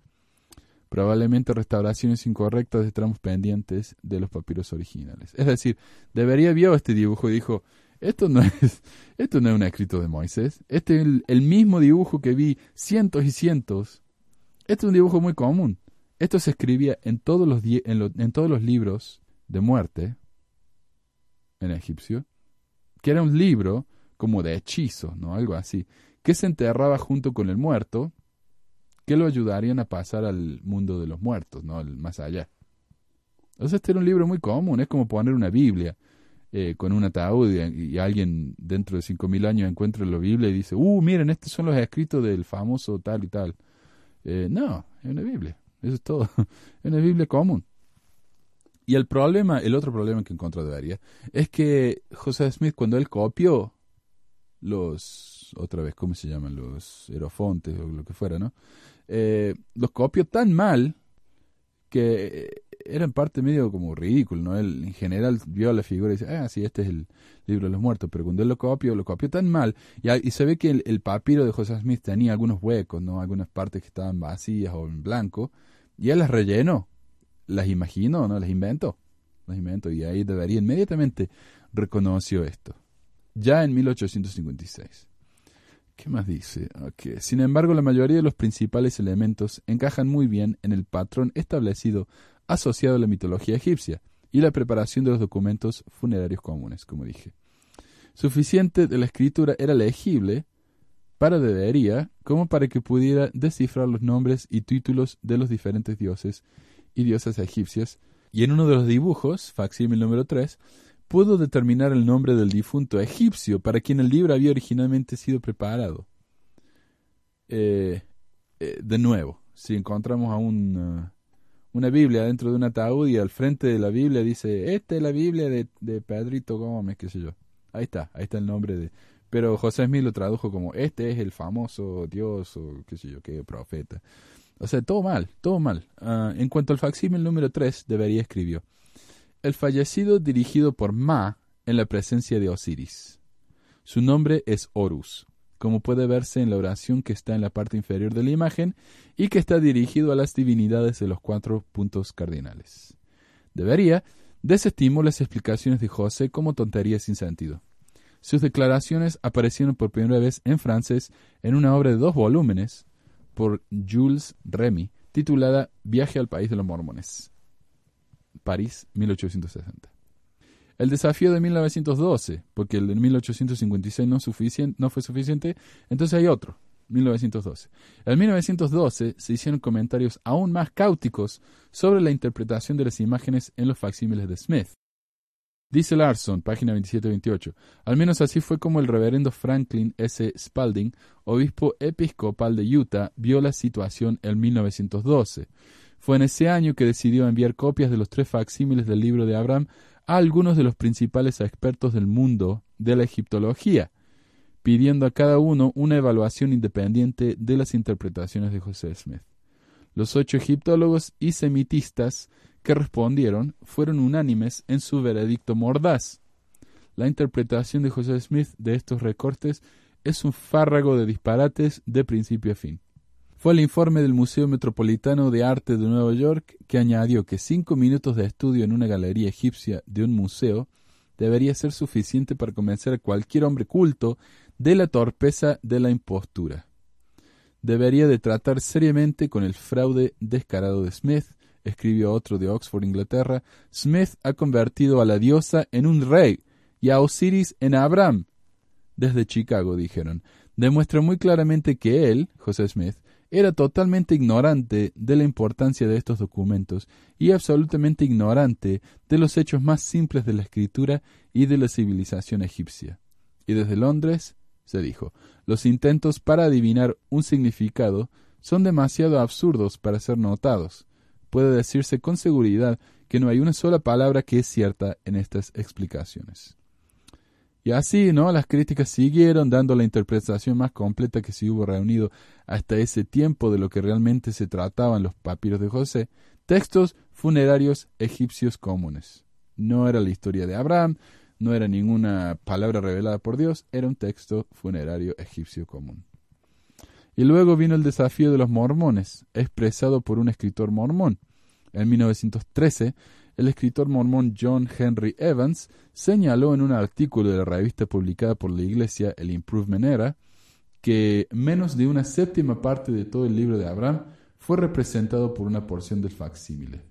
probablemente restauraciones incorrectas de tramos pendientes de los papiros originales. Es decir, debería vio este dibujo y dijo, esto no es, esto no es un escrito de Moisés, este es el, mismo dibujo que vi cientos y cientos. Este es un dibujo muy común. Esto se escribía en todos los, en, lo- en todos los libros de muerte en egipcio, que era un libro como de hechizos, ¿no? Algo así, que se enterraba junto con el muerto, que lo ayudarían a pasar al mundo de los muertos, ¿no? Al más allá. Entonces este era un libro muy común, es como poner una Biblia eh, con un ataúd y, alguien dentro de cinco mil años encuentra la Biblia y dice, uh, miren, estos son los escritos del famoso tal y tal. Eh, no, es una Biblia, eso es todo, es una Biblia común. Y el problema, el otro problema que encontró de es que José Smith, cuando él copió los, otra vez, ¿cómo se llaman? Los erofontes o lo que fuera, ¿no? Eh, los copió tan mal que eh, era en parte medio como ridículo, ¿no? Él en general vio la figura y dice, ah, sí, este es el libro de los muertos, pero cuando él lo copió, lo copió tan mal, y, se ve que el, el papiro de José Smith tenía algunos huecos, ¿no? Algunas partes que estaban vacías o en blanco, y él las rellenó, las imaginó, ¿no? Las inventó, las inventó, y ahí debería inmediatamente reconoció esto, ya en 1856. ¿Qué más dice? Sin embargo, la mayoría de los principales elementos encajan muy bien en el patrón establecido asociado a la mitología egipcia y la preparación de los documentos funerarios comunes, como dije. Suficiente de la escritura era legible para debería como para que pudiera descifrar los nombres y títulos de los diferentes dioses y diosas egipcias, y en uno de los dibujos, facsímil número 3, pudo determinar el nombre del difunto egipcio para quien el libro había originalmente sido preparado. Eh, eh, de nuevo, si encontramos a un, uh, una Biblia dentro de un ataúd y al frente de la Biblia dice, esta es la Biblia de, de Pedrito Gómez, qué sé yo. Ahí está, ahí está el nombre de... Pero José Smith lo tradujo como, este es el famoso Dios o qué sé yo, qué profeta. O sea, todo mal, todo mal. Ah, en cuanto al facsímil número 3, debería escribió. El fallecido dirigido por Ma en la presencia de Osiris. Su nombre es Horus, como puede verse en la oración que está en la parte inferior de la imagen y que está dirigido a las divinidades de los cuatro puntos cardinales. Debería desestimó las explicaciones de José como tonterías sin sentido. Sus declaraciones aparecieron por primera vez en francés en una obra de dos volúmenes por Jules Remy, titulada Viaje al País de los Mormones. París, 1860. El desafío de 1912, porque el de 1856 no, no fue suficiente, entonces hay otro, 1912. En 1912 se hicieron comentarios aún más cáuticos sobre la interpretación de las imágenes en los facsímiles de Smith. Dice Larson, página 27-28, al menos así fue como el reverendo Franklin S. Spalding, obispo episcopal de Utah, vio la situación en 1912. Fue en ese año que decidió enviar copias de los tres facsímiles del libro de Abraham a algunos de los principales expertos del mundo de la egiptología, pidiendo a cada uno una evaluación independiente de las interpretaciones de José Smith. Los ocho egiptólogos y semitistas que respondieron fueron unánimes en su veredicto mordaz. La interpretación de José Smith de estos recortes es un fárrago de disparates de principio a fin. Fue el informe del Museo Metropolitano de Arte de Nueva York que añadió que cinco minutos de estudio en una galería egipcia de un museo debería ser suficiente para convencer a cualquier hombre culto de la torpeza de la impostura. Debería de tratar seriamente con el fraude descarado de Smith, escribió otro de Oxford, Inglaterra. Smith ha convertido a la diosa en un rey y a Osiris en Abraham. Desde Chicago, dijeron, demuestra muy claramente que él, José Smith, era totalmente ignorante de la importancia de estos documentos y absolutamente ignorante de los hechos más simples de la escritura y de la civilización egipcia. Y desde Londres se dijo, los intentos para adivinar un significado son demasiado absurdos para ser notados. Puede decirse con seguridad que no hay una sola palabra que es cierta en estas explicaciones. Y así, ¿no? Las críticas siguieron dando la interpretación más completa que se hubo reunido hasta ese tiempo de lo que realmente se trataban los papiros de José, textos funerarios egipcios comunes. No era la historia de Abraham, no era ninguna palabra revelada por Dios, era un texto funerario egipcio común. Y luego vino el desafío de los mormones, expresado por un escritor mormón. En 1913, el escritor mormón John Henry Evans señaló en un artículo de la revista publicada por la Iglesia, el Improvement Era, que menos de una séptima parte de todo el libro de Abraham fue representado por una porción del facsímile,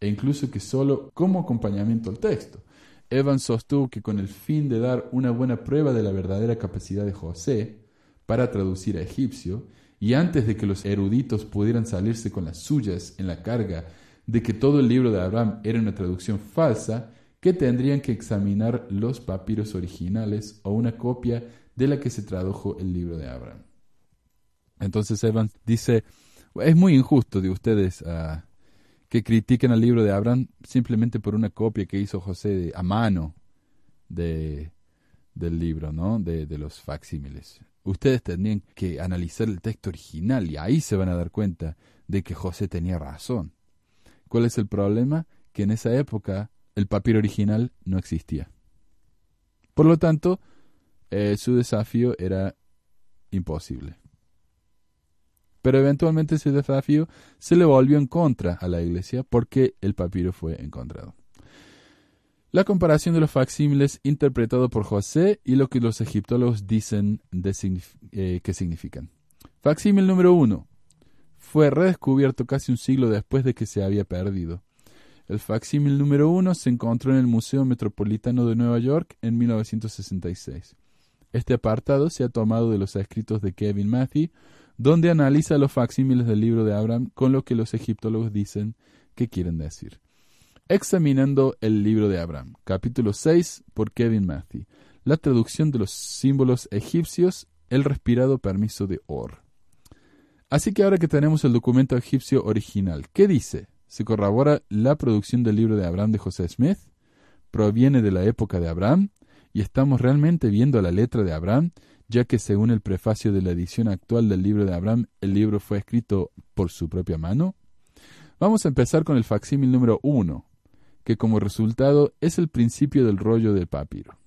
e incluso que solo como acompañamiento al texto. Evans sostuvo que con el fin de dar una buena prueba de la verdadera capacidad de José para traducir a egipcio, y antes de que los eruditos pudieran salirse con las suyas en la carga de que todo el libro de Abraham era una traducción falsa, que tendrían que examinar los papiros originales o una copia de la que se tradujo el libro de Abraham. Entonces Evans dice, es muy injusto de ustedes ah, que critiquen al libro de Abraham simplemente por una copia que hizo José de- a mano de, del libro, ¿no? De, de los facsímiles. Ustedes tendrían que analizar el texto original y ahí se van a dar cuenta de que José tenía razón. ¿Cuál es el problema? Que en esa época el papiro original no existía. Por lo tanto, eh, su desafío era imposible. Pero eventualmente ese desafío se le volvió en contra a la iglesia porque el papiro fue encontrado. La comparación de los facsímiles interpretado por José y lo que los egiptólogos dicen de eh, que significan. Facsímil número uno. Fue redescubierto casi un siglo después de que se había perdido. El facsímil número uno se encontró en el Museo Metropolitano de Nueva York en 1966. Este apartado se ha tomado de los escritos de Kevin Matthew, donde analiza los facsímiles del libro de Abraham con lo que los egiptólogos dicen que quieren decir. Examinando el libro de Abraham, capítulo 6 por Kevin Matthew. La traducción de los símbolos egipcios, el respirado permiso de Or. Así que ahora que tenemos el documento egipcio original, ¿qué dice? ¿Se corrobora la producción del libro de Abraham de José Smith? ¿Proviene de la época de Abraham? ¿Y estamos realmente viendo la letra de Abraham? Ya que según el prefacio de la edición actual del libro de Abraham, el libro fue escrito por su propia mano. Vamos a empezar con el facsímil número 1, que como resultado es el principio del rollo del papiro.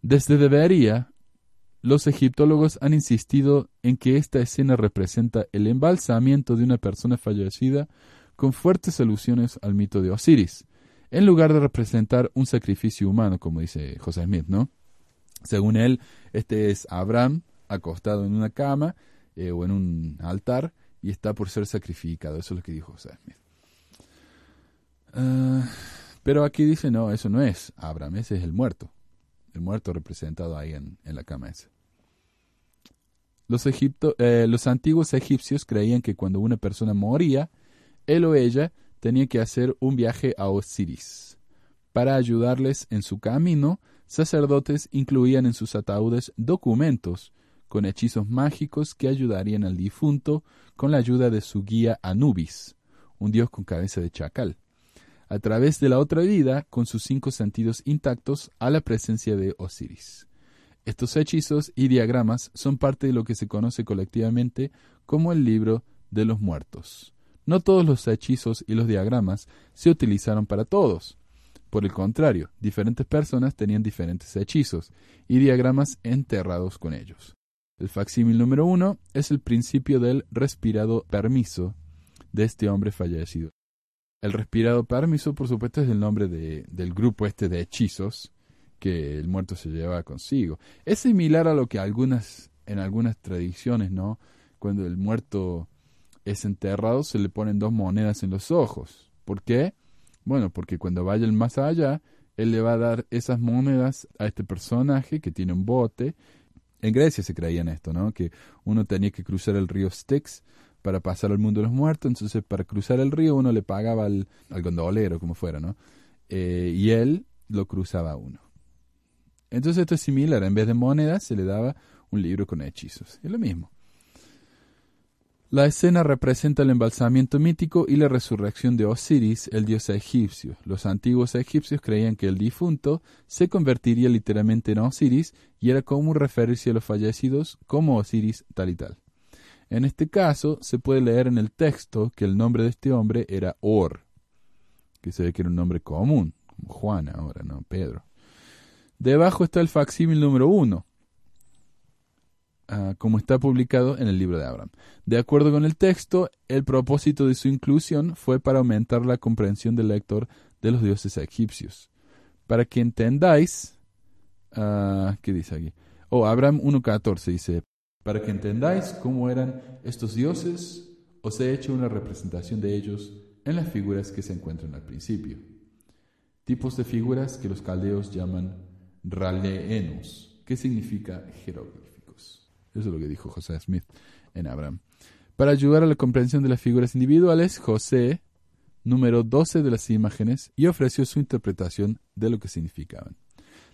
Desde debería, los egiptólogos han insistido en que esta escena representa el embalsamiento de una persona fallecida con fuertes alusiones al mito de Osiris, en lugar de representar un sacrificio humano, como dice José Smith, ¿no? Según él, este es Abraham acostado en una cama eh, o en un altar y está por ser sacrificado. Eso es lo que dijo José Smith. Ah, pero aquí dice, no, eso no es Abraham, ese es el muerto. El muerto representado ahí en, en la cama esa. Eh, los antiguos egipcios creían que cuando una persona moría, él o ella tenía que hacer un viaje a Osiris. Para ayudarles en su camino, sacerdotes incluían en sus ataúdes documentos con hechizos mágicos que ayudarían al difunto con la ayuda de su guía Anubis, un dios con cabeza de chacal, a través de la otra vida con sus cinco sentidos intactos a la presencia de Osiris. Estos hechizos y diagramas son parte de lo que se conoce colectivamente como el libro de los muertos. No todos los hechizos y los diagramas se utilizaron para todos. Por el contrario, diferentes personas tenían diferentes hechizos y diagramas enterrados con ellos. El facsímil número uno es el principio del respirado permiso de este hombre fallecido. El respirado permiso, por supuesto, es el nombre de- del grupo este de hechizos que el muerto se llevaba consigo. Es similar a lo que algunas, en algunas tradiciones, ¿no? Cuando el muerto es enterrado, se le ponen dos monedas en los ojos. ¿Por qué? Bueno, porque cuando vaya el más allá, él le va a dar esas monedas a este personaje que tiene un bote. En Grecia se creía en esto, ¿no? Que uno tenía que cruzar el río Styx para pasar al mundo de los muertos, entonces para cruzar el río uno le pagaba al, al gondolero, como fuera, ¿no? Eh, y él lo cruzaba a uno. Entonces esto es similar, en vez de monedas se le daba un libro con hechizos. Es lo mismo. La escena representa el embalsamiento mítico y la resurrección de Osiris, el dios egipcio. Los antiguos egipcios creían que el difunto se convertiría literalmente en Osiris y era común referirse a los fallecidos como Osiris tal y tal. En este caso, se puede leer en el texto que el nombre de este hombre era Or, que se ve que era un nombre común, como Juan ahora, ¿no? Pedro. Debajo está el facsímil número uno, ah, como está publicado en el libro de Abraham. De acuerdo con el texto, el propósito de su inclusión fue para aumentar la comprensión del lector de los dioses egipcios. Para que entendáis, ah, ¿qué dice aquí? Oh, Abraham 1.14 dice, para que entendáis cómo eran estos dioses, os he hecho una representación de ellos en las figuras que se encuentran al principio. Tipos de figuras que los caldeos llaman raleenos, que significa jeroglíficos. Eso es lo que dijo José Smith en Abraham. Para ayudar a la comprensión de las figuras individuales, José número 12 de las imágenes y ofreció su interpretación de lo que significaban.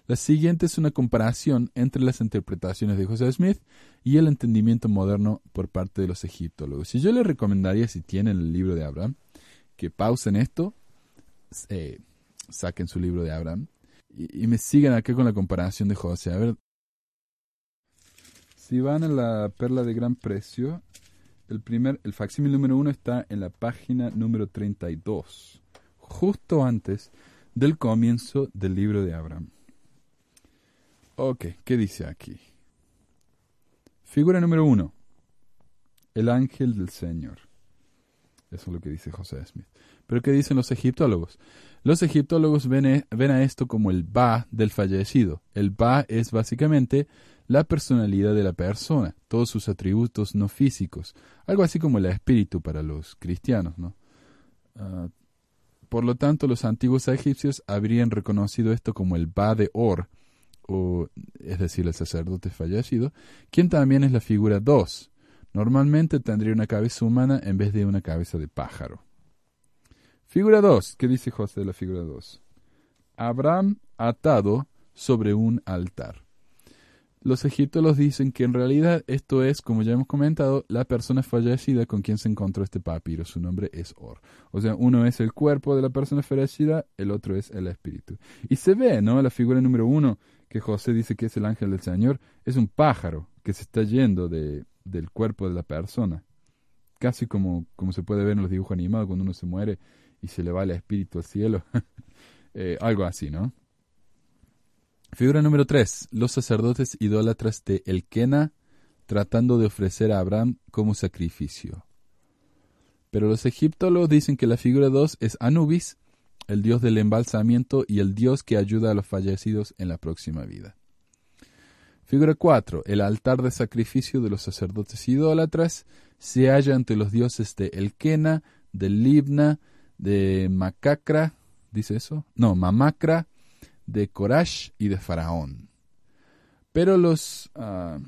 La siguiente es una comparación entre las interpretaciones de José Smith y el entendimiento moderno por parte de los egiptólogos. Y yo les recomendaría, si tienen el libro de Abraham, que pausen esto, eh, saquen su libro de Abraham y, me sigan acá con la comparación de José. A ver, si van a la perla de gran precio, el primer, el facsímil número uno está en la página número 32, justo antes del comienzo del libro de Abraham. Ok, ¿qué dice aquí? Figura número uno. El ángel del Señor. Eso es lo que dice José Smith. Pero ¿qué dicen los egiptólogos? Los egiptólogos ven, e- ven a esto como el Ba del fallecido. El Ba es básicamente la personalidad de la persona, todos sus atributos no físicos, algo así como el espíritu para los cristianos, ¿no? Ah, por lo tanto, los antiguos egipcios habrían reconocido esto como el Ba de Or, o, es decir, el sacerdote fallecido, quien también es la figura 2. Normalmente tendría una cabeza humana en vez de una cabeza de pájaro. Figura 2. ¿Qué dice José de la figura 2? Abraham atado sobre un altar. Los egiptólogos dicen que en realidad esto es, como ya hemos comentado, la persona fallecida con quien se encontró este papiro. Su nombre es Or. O sea, uno es el cuerpo de la persona fallecida, el otro es el espíritu. Y se ve, ¿no? La figura número uno, que José dice que es el ángel del Señor, es un pájaro que se está yendo de, del cuerpo de la persona. Casi como, como se puede ver en los dibujos animados cuando uno se muere y se le va el espíritu al cielo. Eh, algo así, ¿no? Figura número 3. Los sacerdotes idólatras de Elkena tratando de ofrecer a Abraham como sacrificio. Pero los egiptólogos dicen que la figura 2 es Anubis, el dios del embalsamiento y el dios que ayuda a los fallecidos en la próxima vida. Figura 4. El altar de sacrificio de los sacerdotes idólatras se halla ante los dioses de Elkena, de Libna, de Macacra, ¿dice eso? No, Mamacra, de Corash y de Faraón. Pero los... ah,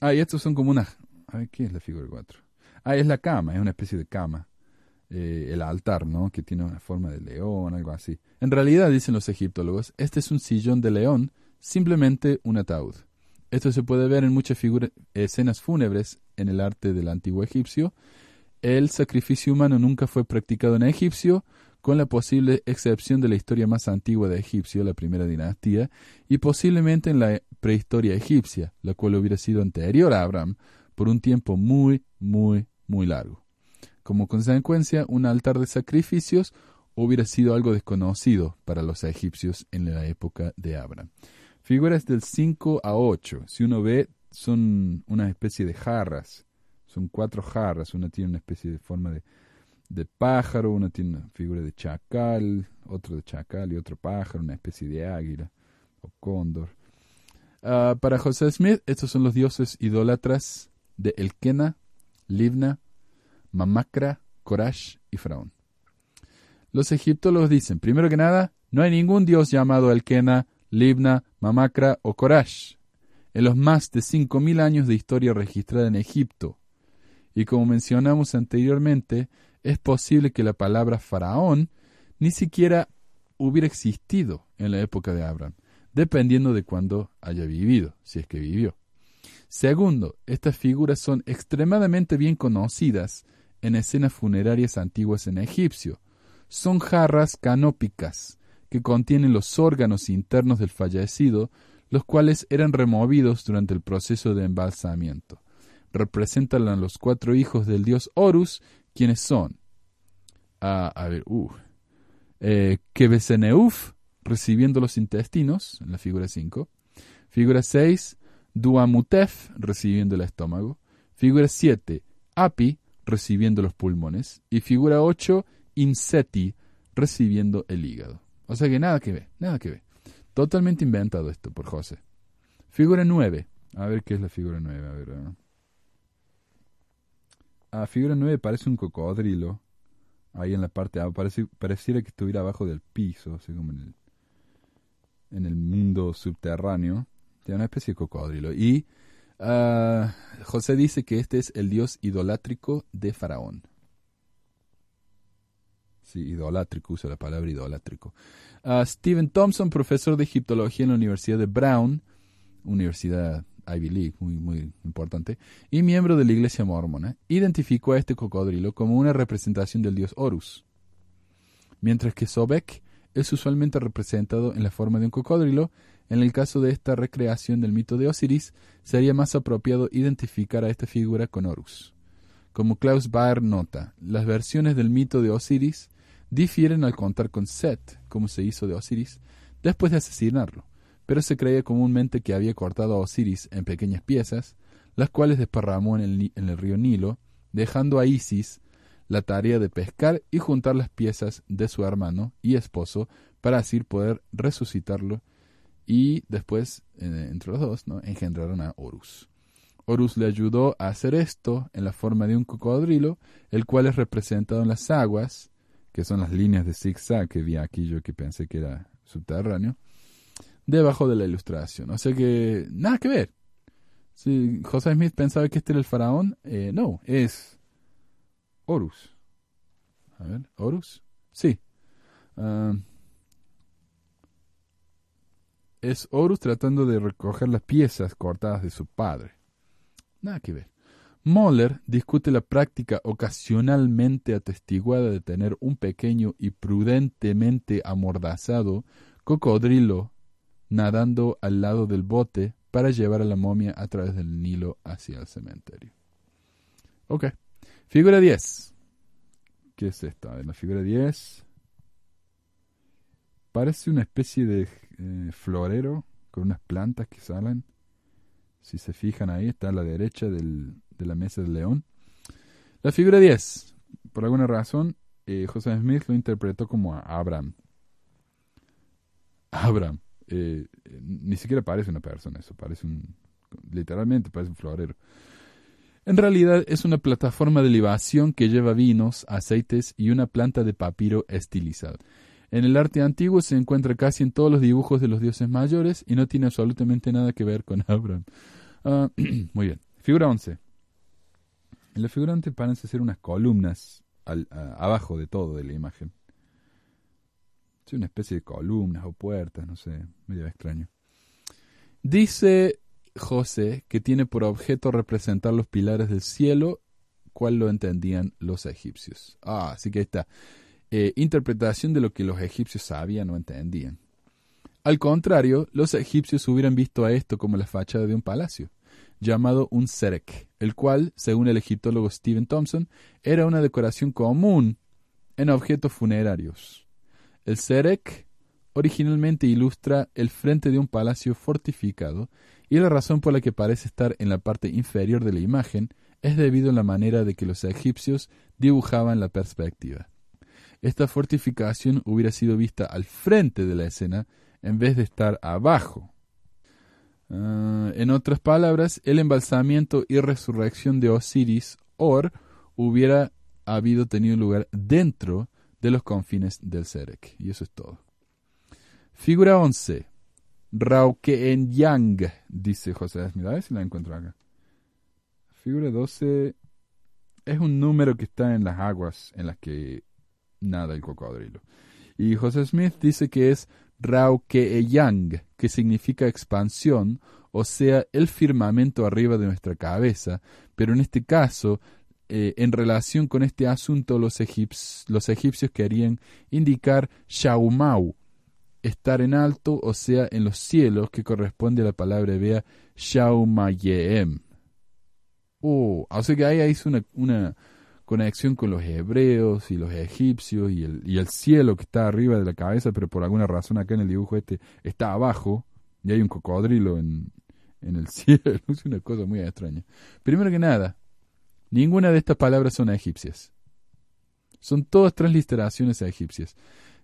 ah, y estos son como una... A ver, ¿qué es la figura 4? Ah, es la cama, es una especie de cama. Eh, el altar, ¿no? Que tiene una forma de león, algo así. En realidad, dicen los egiptólogos, este es un sillón de león, simplemente un ataúd. Esto se puede ver en muchas figuras, escenas fúnebres en el arte del antiguo egipcio. El sacrificio humano nunca fue practicado en egipcio, con la posible excepción de la historia más antigua de Egipcio, la primera dinastía, y posiblemente en la prehistoria egipcia, la cual hubiera sido anterior a Abraham por un tiempo muy, muy, muy largo. Como consecuencia, un altar de sacrificios hubiera sido algo desconocido para los egipcios en la época de Abraham. Figuras del 5 a 8, si uno ve, son una especie de jarras. Son cuatro jarras. Una tiene una especie de forma de, de pájaro, una tiene una figura de chacal, otro de chacal y otro pájaro, una especie de águila o cóndor. Ah, para José Smith, estos son los dioses idólatras de Elkena, Libna, Mamacra, Corash y Faraón. Los egiptólogos dicen, primero que nada, no hay ningún dios llamado Elkena, Libna, Mamacra o Corash en los más de 5.000 años de historia registrada en Egipto. Y como mencionamos anteriormente, es posible que la palabra faraón ni siquiera hubiera existido en la época de Abraham, dependiendo de cuándo haya vivido, si es que vivió. Segundo, estas figuras son extremadamente bien conocidas en escenas funerarias antiguas en egipcio. Son jarras canópicas que contienen los órganos internos del fallecido, los cuales eran removidos durante el proceso de embalsamiento. Representan a los cuatro hijos del dios Horus, quienes son, ah, a ver, uh, eh, recibiendo los intestinos, en la figura 5. Figura 6, Duamutef, recibiendo el estómago. Figura 7, Api, recibiendo los pulmones. Y figura 8, Inseti, recibiendo el hígado. O sea que nada que ver, nada que ver. Totalmente inventado esto por José. Figura 9. A ver qué es la figura 9. A ver. Ah, figura 9 parece un cocodrilo. Ahí en la parte abajo. Parece, pareciera que estuviera abajo del piso, así como en el, en el mundo subterráneo. Tiene una especie de cocodrilo. Y ah, José dice que este es el dios idolátrico de Faraón. Sí, idolátrico, usa la palabra idolátrico. Ah, Stephen Thompson, profesor de egiptología en la Universidad de Brown, Universidad Ivy League, muy, muy importante, y miembro de la Iglesia Mormona, identificó a este cocodrilo como una representación del dios Horus. Mientras que Sobek es usualmente representado en la forma de un cocodrilo, en el caso de esta recreación del mito de Osiris, sería más apropiado identificar a esta figura con Horus. Como Klaus Baer nota, las versiones del mito de Osiris difieren al contar con Set, como se hizo de Osiris, después de asesinarlo, pero se creía comúnmente que había cortado a Osiris en pequeñas piezas, las cuales desparramó en el, río Nilo, dejando a Isis la tarea de pescar y juntar las piezas de su hermano y esposo para así poder resucitarlo y después, entre los dos, ¿no? engendraron a Horus. Horus le ayudó a hacer esto en la forma de un cocodrilo, el cual es representado en las aguas, que son las líneas de zigzag que vi aquí yo que pensé que era subterráneo, debajo de la ilustración. O sea que nada que ver. Si José Smith pensaba que este era el faraón, eh, no, es Horus. A ver, Horus. Sí. Ah, es Horus tratando de recoger las piezas cortadas de su padre. Nada que ver. Moller discute la práctica ocasionalmente atestiguada de tener un pequeño y prudentemente amordazado cocodrilo nadando al lado del bote para llevar a la momia a través del Nilo hacia el cementerio. Ok. Figura 10. ¿Qué es esta? En la figura 10 parece una especie de eh, florero con unas plantas que salen. Si se fijan ahí, está a la derecha del- de la mesa del león. La figura 10. Por alguna razón, eh, José Smith lo interpretó como a Abraham. Abraham. Eh, ni siquiera parece una persona eso, parece un, literalmente parece un florero. En realidad es una plataforma de libación que lleva vinos, aceites y una planta de papiro estilizado. En el arte antiguo se encuentra casi en todos los dibujos de los dioses mayores y no tiene absolutamente nada que ver con Abraham. Ah, muy bien. Figura 11. En la figura 11 parecen ser unas columnas al- abajo de todo de la imagen. Una especie de columnas o puertas, no sé, medio extraño. Dice José que tiene por objeto representar los pilares del cielo, cual lo entendían los egipcios. Ah, así que ahí está. Eh, interpretación de lo que los egipcios sabían o entendían. Al contrario, los egipcios hubieran visto a esto como la fachada de un palacio, llamado un serek, el cual, según el egiptólogo Stephen Thompson, era una decoración común en objetos funerarios. El serek originalmente ilustra el frente de un palacio fortificado y la razón por la que parece estar en la parte inferior de la imagen es debido a la manera de que los egipcios dibujaban la perspectiva. Esta fortificación hubiera sido vista al frente de la escena en vez de estar abajo. Ah, en otras palabras, el embalsamiento y resurrección de Osiris, Or, hubiera habido tenido lugar dentro de los confines del Serek. Y eso es todo. Figura 11. Rauke Yang, dice José Smith. A ver si la encuentro acá. Figura 12 es un número que está en las aguas en las que nada el cocodrilo. Y José Smith dice que es Raukeeyang, que significa expansión, o sea, el firmamento arriba de nuestra cabeza, pero en este caso, eh, en relación con este asunto, los, egipcios querían indicar Shaumau, estar en alto, o sea, en los cielos, que corresponde a la palabra hebrea Shaumayeem. Oh, o sea que ahí hizo una, conexión con los hebreos y los egipcios y el, y el cielo que está arriba de la cabeza, pero por alguna razón acá en el dibujo este está abajo y hay un cocodrilo en, en el cielo. Es una cosa muy extraña. Primero que nada, ninguna de estas palabras son egipcias. Son todas transliteraciones egipcias.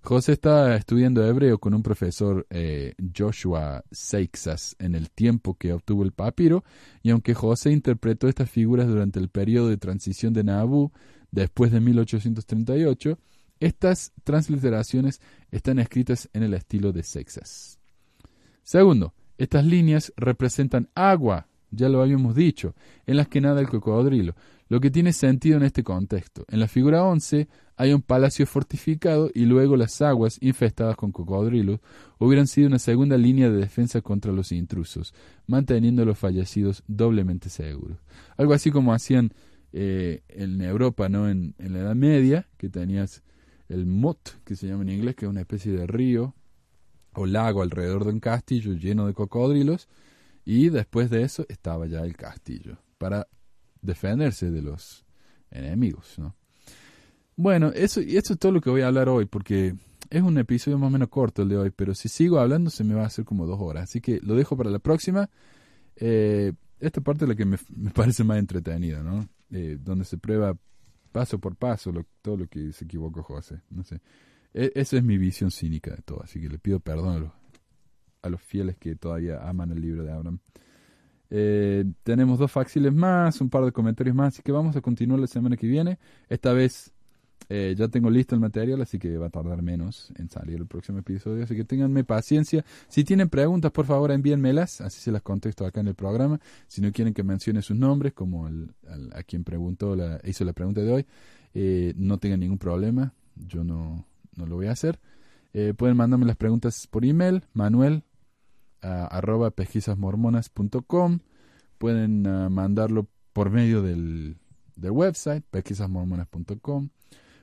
José está estudiando hebreo con un profesor eh, Joshua Seixas en el tiempo que obtuvo el papiro, y aunque José interpretó estas figuras durante el periodo de transición de Nabu después de 1838, estas transliteraciones están escritas en el estilo de Seixas. Segundo, estas líneas representan agua, ya lo habíamos dicho, en las que nada el cocodrilo, lo que tiene sentido en este contexto. En la figura 11 hay un palacio fortificado y luego las aguas infestadas con cocodrilos hubieran sido una segunda línea de defensa contra los intrusos, manteniendo a los fallecidos doblemente seguros. Algo así como hacían eh, en Europa, ¿no? En, en la Edad Media, que tenías el mot, que se llama en inglés, que es una especie de río o lago alrededor de un castillo lleno de cocodrilos, y después de eso estaba ya el castillo, para defenderse de los enemigos, ¿no? Bueno, eso, y eso es todo lo que voy a hablar hoy, porque es un episodio más o menos corto el de hoy, pero si sigo hablando se me va a hacer como dos horas, así que lo dejo para la próxima. Eh, esta parte es la que me, me parece más entretenida, ¿no? Eh, donde se prueba paso por paso lo- todo lo que se equivocó José, no sé. E- esa es mi visión cínica de todo, así que le pido perdón a los fieles que todavía aman el libro de Abraham. Eh, tenemos dos faxiles más, un par de comentarios más, así que vamos a continuar la semana que viene. Esta vez eh, ya tengo listo el material, así que va a tardar menos en salir el próximo episodio, así que ténganme paciencia. Si tienen preguntas, por favor envíenmelas, así se las contesto acá en el programa. Si no quieren que mencione sus nombres, como al- a quien preguntó hizo la pregunta de hoy, eh, no tengan ningún problema, yo no, no lo voy a hacer. Pueden mandarme las preguntas por email, manuel arroba pesquisasmormonas.com. Pueden ah, mandarlo por medio del, del website, pesquisasmormonas.com.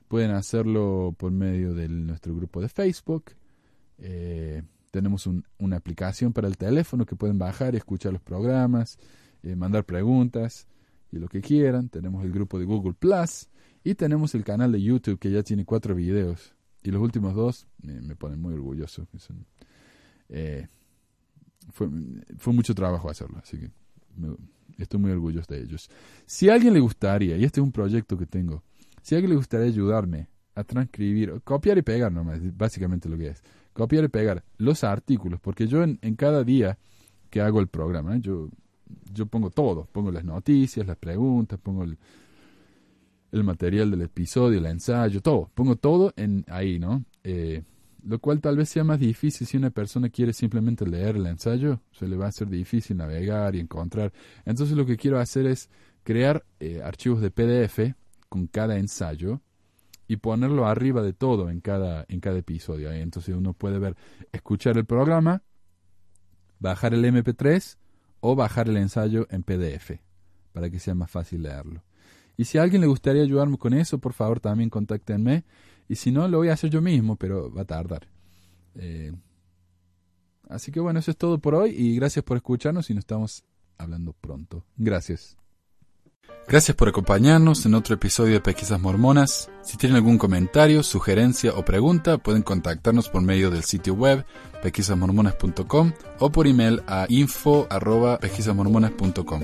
Pueden hacerlo por medio de nuestro grupo de Facebook. Eh, tenemos un- una aplicación para el teléfono que pueden bajar y escuchar los programas, eh, mandar preguntas y lo que quieran. Tenemos el grupo de Google Plus y tenemos el canal de YouTube que ya tiene cuatro videos. Y los últimos dos eh, me ponen muy orgulloso. son, eh, fue, fue mucho trabajo hacerlo, así que me- estoy muy orgulloso de ellos. Si alguien le gustaría, y este es un proyecto que tengo, si alguien le gustaría ayudarme a transcribir, copiar y pegar nomás, básicamente lo que es, copiar y pegar los artículos, porque yo en, en cada día que hago el programa, yo, yo pongo todo, pongo las noticias, las preguntas, pongo el, el material del episodio, el ensayo, todo, pongo todo en ahí, ¿no? Eh, lo cual tal vez sea más difícil si una persona quiere simplemente leer el ensayo, se le va a hacer difícil navegar y encontrar. Entonces lo que quiero hacer es crear eh, archivos de PDF con cada ensayo y ponerlo arriba de todo en cada, en cada episodio. Entonces uno puede ver, escuchar el programa, bajar el MP3 o bajar el ensayo en PDF para que sea más fácil leerlo. Y si a alguien le gustaría ayudarme con eso, por favor también contáctenme. Y si no, lo voy a hacer yo mismo, pero va a tardar. Eh, así que bueno, eso es todo por hoy y gracias por escucharnos y nos estamos hablando pronto. Gracias. Gracias por acompañarnos en otro episodio de Pesquisas Mormonas. Si tienen algún comentario, sugerencia o pregunta, pueden contactarnos por medio del sitio web pesquisasmormonas.com o por email a info@pesquisasmormonas.com.